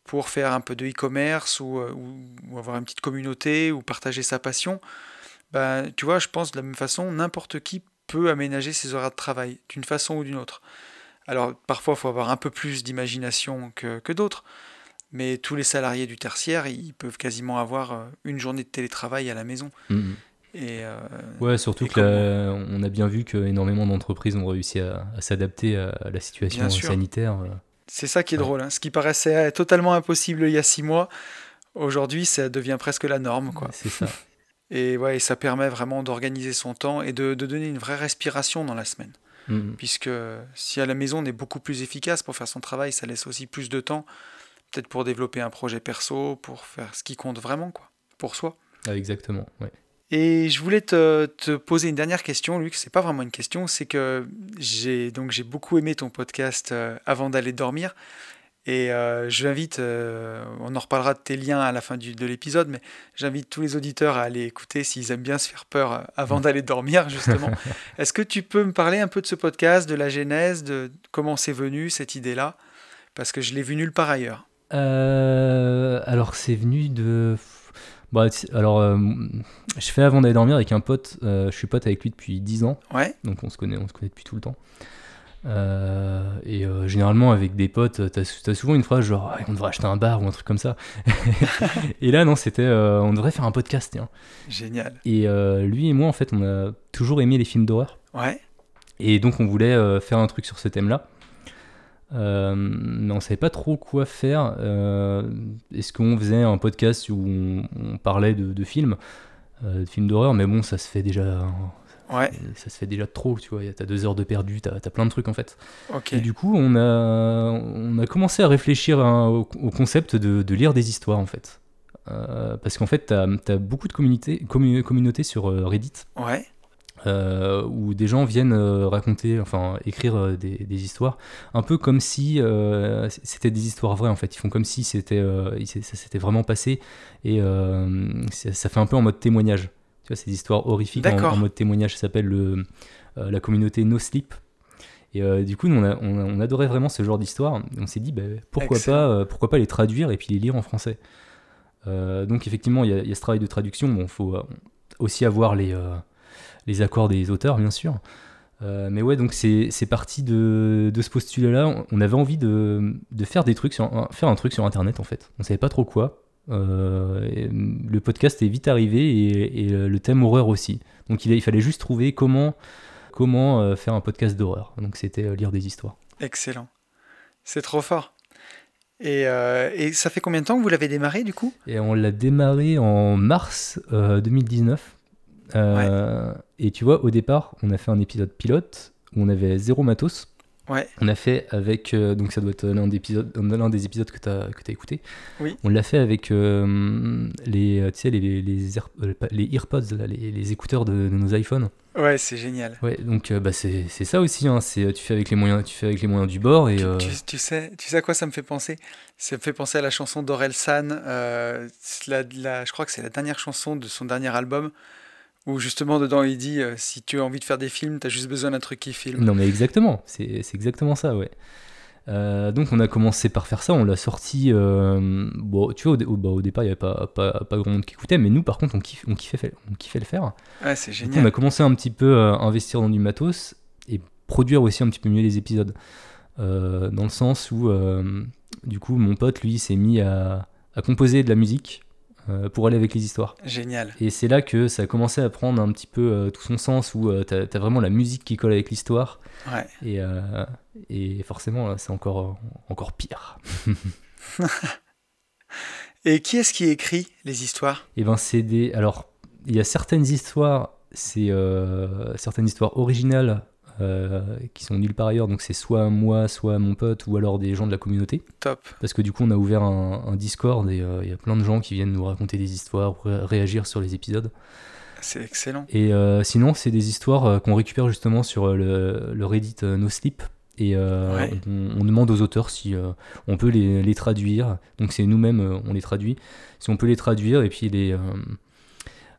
pour faire un peu de e-commerce ou, euh, ou, ou avoir une petite communauté ou partager sa passion. Bah, tu vois, je pense de la même façon, n'importe qui peut aménager ses horaires de travail d'une façon ou d'une autre. Alors parfois, il faut avoir un peu plus d'imagination que, que d'autres, mais tous les salariés du tertiaire, ils peuvent quasiment avoir euh, une journée de télétravail à la maison. Mhm. Et euh, Ouais, surtout Et que là, on a bien vu que énormément d'entreprises ont réussi à, à s'adapter à, la situation sanitaire. euh. c'est ça qui est Ouais. drôle. hein. Ce qui paraissait totalement impossible il y a six mois, aujourd'hui, ça devient presque la norme. Quoi. C'est ça. [laughs] Et, ouais, et ça permet vraiment d'organiser son temps et de, de donner une vraie respiration dans la semaine. Mhm. Puisque si à la maison on est beaucoup plus efficace pour faire son travail, ça laisse aussi plus de temps, peut-être pour développer un projet perso, pour faire ce qui compte vraiment, quoi, pour soi. Ah, exactement. Ouais. Et je voulais te, te poser une dernière question, Luc. C'est pas vraiment une question, c'est que j'ai donc j'ai beaucoup aimé ton podcast euh, avant d'aller dormir. Et euh, je l'invite, euh, on en reparlera de tes liens à la fin du- de l'épisode, mais j'invite tous les auditeurs à aller écouter s'ils aiment bien se faire peur euh, avant d'aller dormir, justement. [laughs] Est-ce que tu peux me parler un peu de ce podcast, de la genèse, de comment c'est venu cette idée-là? Parce que je l'ai vu nulle part ailleurs. Euh, alors c'est venu de. Bah, alors, euh, je fais avant d'aller dormir avec un pote. euh, je suis pote avec lui depuis 10 ans. Ouais, donc on se connaît, on se connaît depuis tout le temps. Euh, et euh, généralement avec des potes, t'as as souvent une phrase genre Ouais, on devrait acheter un bar ou un truc comme ça. [laughs] [laughs] et là non, c'était euh, on devrait faire un podcast. tiens. génial. Et lui et moi en fait, on a toujours aimé les films d'horreur. Ouais, Et donc on voulait faire un truc sur ce thème-là. Euh, mais on savait pas trop quoi faire. Euh, Est-ce qu'on faisait un podcast où on, on parlait de, de films, euh, de films d'horreur? Mais bon, ça se fait déjà, ouais, ça se fait déjà trop. Tu vois, t'as deux heures de perdu, t'as as plein de trucs en fait. ok. Et du coup, on a, on a commencé à réfléchir à- au, au concept de, de lire des histoires en fait. Euh, parce qu'en fait, t'as as beaucoup de communautés, commu- communautés sur euh, Reddit Ouais, euh, où des gens viennent euh, raconter, enfin écrire euh, des, des histoires, un peu comme si c'était des histoires vraies en fait. Ils font comme si c'était, ça s'était vraiment passé et ça, ça fait un peu en mode témoignage. Tu vois, ces histoires horrifiques en, mode témoignage. Ça s'appelle le, euh, la communauté No Sleep. Et euh, du coup, nous, on, a- on, a- on adorait vraiment ce genre d'histoire. On s'est dit, bah, pourquoi, Excellent. pas, euh, pourquoi pas les traduire et puis les lire en français. Donc effectivement, il y, a- il y a ce travail de traduction. Bon, faut aussi avoir les, les accords des auteurs, bien sûr. Mais ouais, donc c'est parti de, de ce postulat-là. On- avait envie de, de faire des trucs, sur, faire un truc sur Internet en fait. On savait pas trop quoi. Euh, mm, le podcast est vite arrivé et, et le thème horreur aussi. Donc il, fallait juste trouver comment, comment euh, faire un podcast d'horreur. Donc c'était euh, lire des histoires. Excellent. C'est trop fort. Et, euh, et ça fait combien de temps que vous l'avez démarré du coup? Et on l'a démarré en mars euh, 2019. Euh, Et tu vois, au départ, on a fait un épisode pilote où on avait zéro matos. Ouais. On l'a fait avec, euh, donc ça doit être l'un des épisodes, l'un des épisodes que tu as, que as écouté. Oui. On l'a fait avec euh, les, euh, tu sais, les, les, les, Air- euh, les là, les, les écouteurs de, de nos iPhones. Ouais, c'est génial. Ouais, donc euh, bah, c'est ça aussi. Hein, c'est tu fais avec les moyens, tu fais avec les moyens du bord et Tu, euh, tu- tu sais, tu sais à quoi ça me fait penser? Ça me fait penser à la chanson d'Aurel San. euh, c'est la- la- je crois que c'est la dernière chanson de son dernier album où justement dedans il dit euh, si tu as envie de faire des films, t'as juste besoin d'un truc qui filme. Non mais exactement, c'est c'est exactement ça, ouais. Euh, donc on a commencé par faire ça, on l'a sorti, euh, bon tu vois au, dé- au- bah, au départ il n'y avait pas, pas, pas grand monde qui écoutait, mais nous par contre on, kiff- on, kiffait, fait- on kiffait le faire. Ouais, c'est coup, on génial. a commencé un petit peu à investir dans du matos et produire aussi un petit peu mieux les épisodes. Dans le sens où du coup mon pote lui s'est mis à, à composer de la musique pour aller avec les histoires. Génial. Et c'est là que ça a commencé à prendre un petit peu euh, tout son sens, où euh, t'as as vraiment la musique qui colle avec l'histoire. Ouais. Et, euh, et forcément, c'est encore, encore pire. [laughs] Et qui est-ce qui écrit les histoires? Et ben, c'est des. Alors, il y a certaines histoires, c'est euh, certaines histoires originales euh, qui sont nulle part ailleurs. Donc, c'est soit moi, soit mon pote, ou alors des gens de la communauté. Top. Parce que du coup, on a ouvert un, un Discord et euh, il y a plein de gens qui viennent nous raconter des histoires, ré- réagir sur les épisodes. C'est excellent. Et euh, sinon, c'est des histoires qu'on récupère justement sur le, le Reddit No Sleep. Et Ouais. on, on demande aux auteurs si on peut les, les traduire. Donc c'est nous-mêmes, on les traduit. Si on peut les traduire et puis les,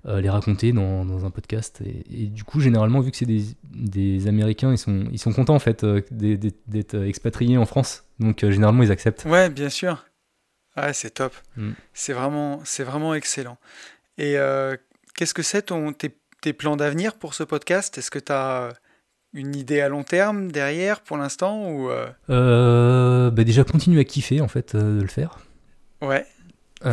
euh, les raconter dans, dans un podcast. Et, et du coup, généralement, vu que c'est des, des Américains, ils sont, ils sont contents en fait euh, d'être- expatriés en France. Donc euh, généralement, ils acceptent. Ouais, bien sûr. Ouais, c'est top. Mm. C'est vraiment, c'est vraiment excellent. Et qu'est-ce que c'est ton, tes, tes plans d'avenir pour ce podcast? Est-ce que tu as une idée à long terme derrière pour l'instant ou euh, Euh, bah déjà, continue à kiffer en fait euh, de le faire. Ouais,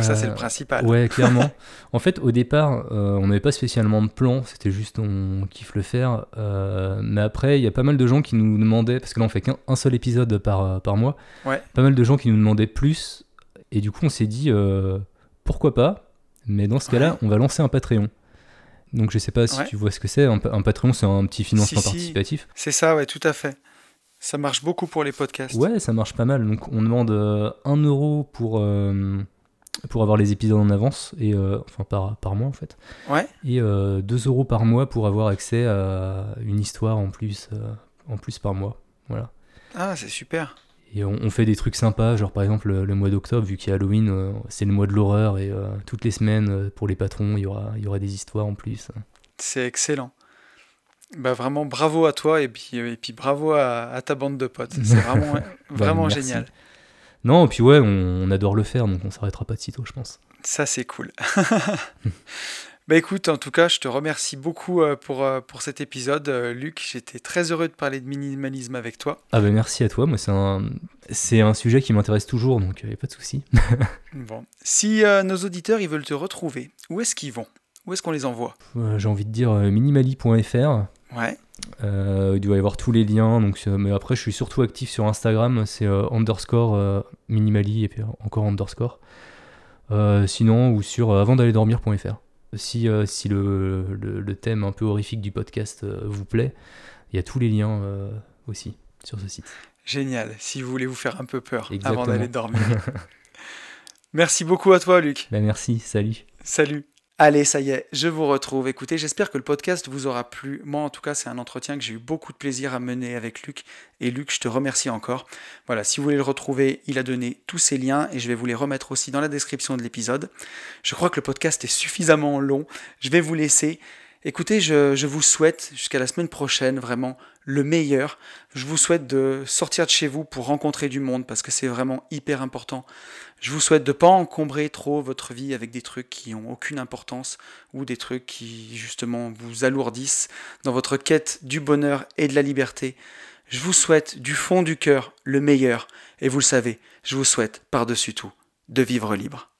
ça c'est Euh, le principal. Ouais, [laughs] clairement. en fait, au départ, euh, on n'avait pas spécialement de plan, c'était juste on kiffe le faire. Euh, mais après, il y a pas mal de gens qui nous demandaient, parce que là on fait qu'un un seul épisode par, euh, par mois, Ouais. pas mal de gens qui nous demandaient plus. Et du coup, on s'est dit, euh, pourquoi pas? Mais dans ce cas-là, Ouais. on va lancer un Patreon. Donc je sais pas si Ouais. tu vois ce que c'est. Un, pa- un Patreon, c'est un petit financement Si, si. participatif. C'est ça, ouais, tout à fait. Ça marche beaucoup pour les podcasts. Ouais, ça marche pas mal. Donc on demande euh, 1 euro pour, euh, pour avoir les épisodes en avance, et, euh, enfin par, par mois en fait. Ouais. Et euh, 2 euros par mois pour avoir accès à une histoire en plus, euh, en plus par mois. Voilà. Ah, c'est super. Et on, on fait des trucs sympas, genre par exemple le, le mois d'octobre, vu qu'il y a Halloween, euh, c'est le mois de l'horreur, et toutes les semaines, pour les patrons, il y aura, il y aura des histoires en plus. C'est excellent. Bah vraiment bravo à toi et puis, et puis bravo à, à ta bande de potes. C'est vraiment, [laughs] vraiment Bah, merci. génial. Non, et puis ouais, on, on adore le faire, donc on s'arrêtera pas de sitôt, je pense. Ça, c'est cool. [laughs] bah écoute, en tout cas, je te remercie beaucoup euh, pour, euh, pour cet épisode, euh, Luc. J'étais très heureux de parler de minimalisme avec toi. Ah bah merci à toi, moi c'est un, c'est un sujet qui m'intéresse toujours, donc il n'y a pas de souci. [laughs] Bon. Si euh, nos auditeurs ils veulent te retrouver, où est-ce qu'ils vont? Où est-ce qu'on les envoie? Euh, J'ai envie de dire euh, minimali.fr. Ouais, Euh, il doit y avoir tous les liens. Donc, euh, mais après, je suis surtout actif sur Instagram. C'est euh, underscore euh, minimali et puis encore underscore. Sinon, ou sur avant d'aller dormir.fr. Si, si le, le, le thème un peu horrifique du podcast vous plaît, il y a tous les liens aussi sur ce site. génial. Si vous voulez vous faire un peu peur avant d'aller dormir. [laughs] Merci beaucoup à toi, Luc. Bah, merci, salut. Salut. Allez, ça y est, je vous retrouve. Écoutez, j'espère que le podcast vous aura plu. Moi, en tout cas, c'est un entretien que j'ai eu beaucoup de plaisir à mener avec Luc. Et Luc, je te remercie encore. Voilà, si vous voulez le retrouver, il a donné tous ses liens et je vais vous les remettre aussi dans la description de l'épisode. Je crois que le podcast est suffisamment long. Je vais vous laisser. Écoutez, je, vous souhaite jusqu'à la semaine prochaine vraiment le meilleur. Je vous souhaite de sortir de chez vous pour rencontrer du monde parce que c'est vraiment hyper important. Je vous souhaite de ne pas encombrer trop votre vie avec des trucs qui n'ont aucune importance ou des trucs qui justement vous alourdissent dans votre quête du bonheur et de la liberté. Je vous souhaite du fond du cœur le meilleur et vous le savez, je vous souhaite par-dessus tout de vivre libre.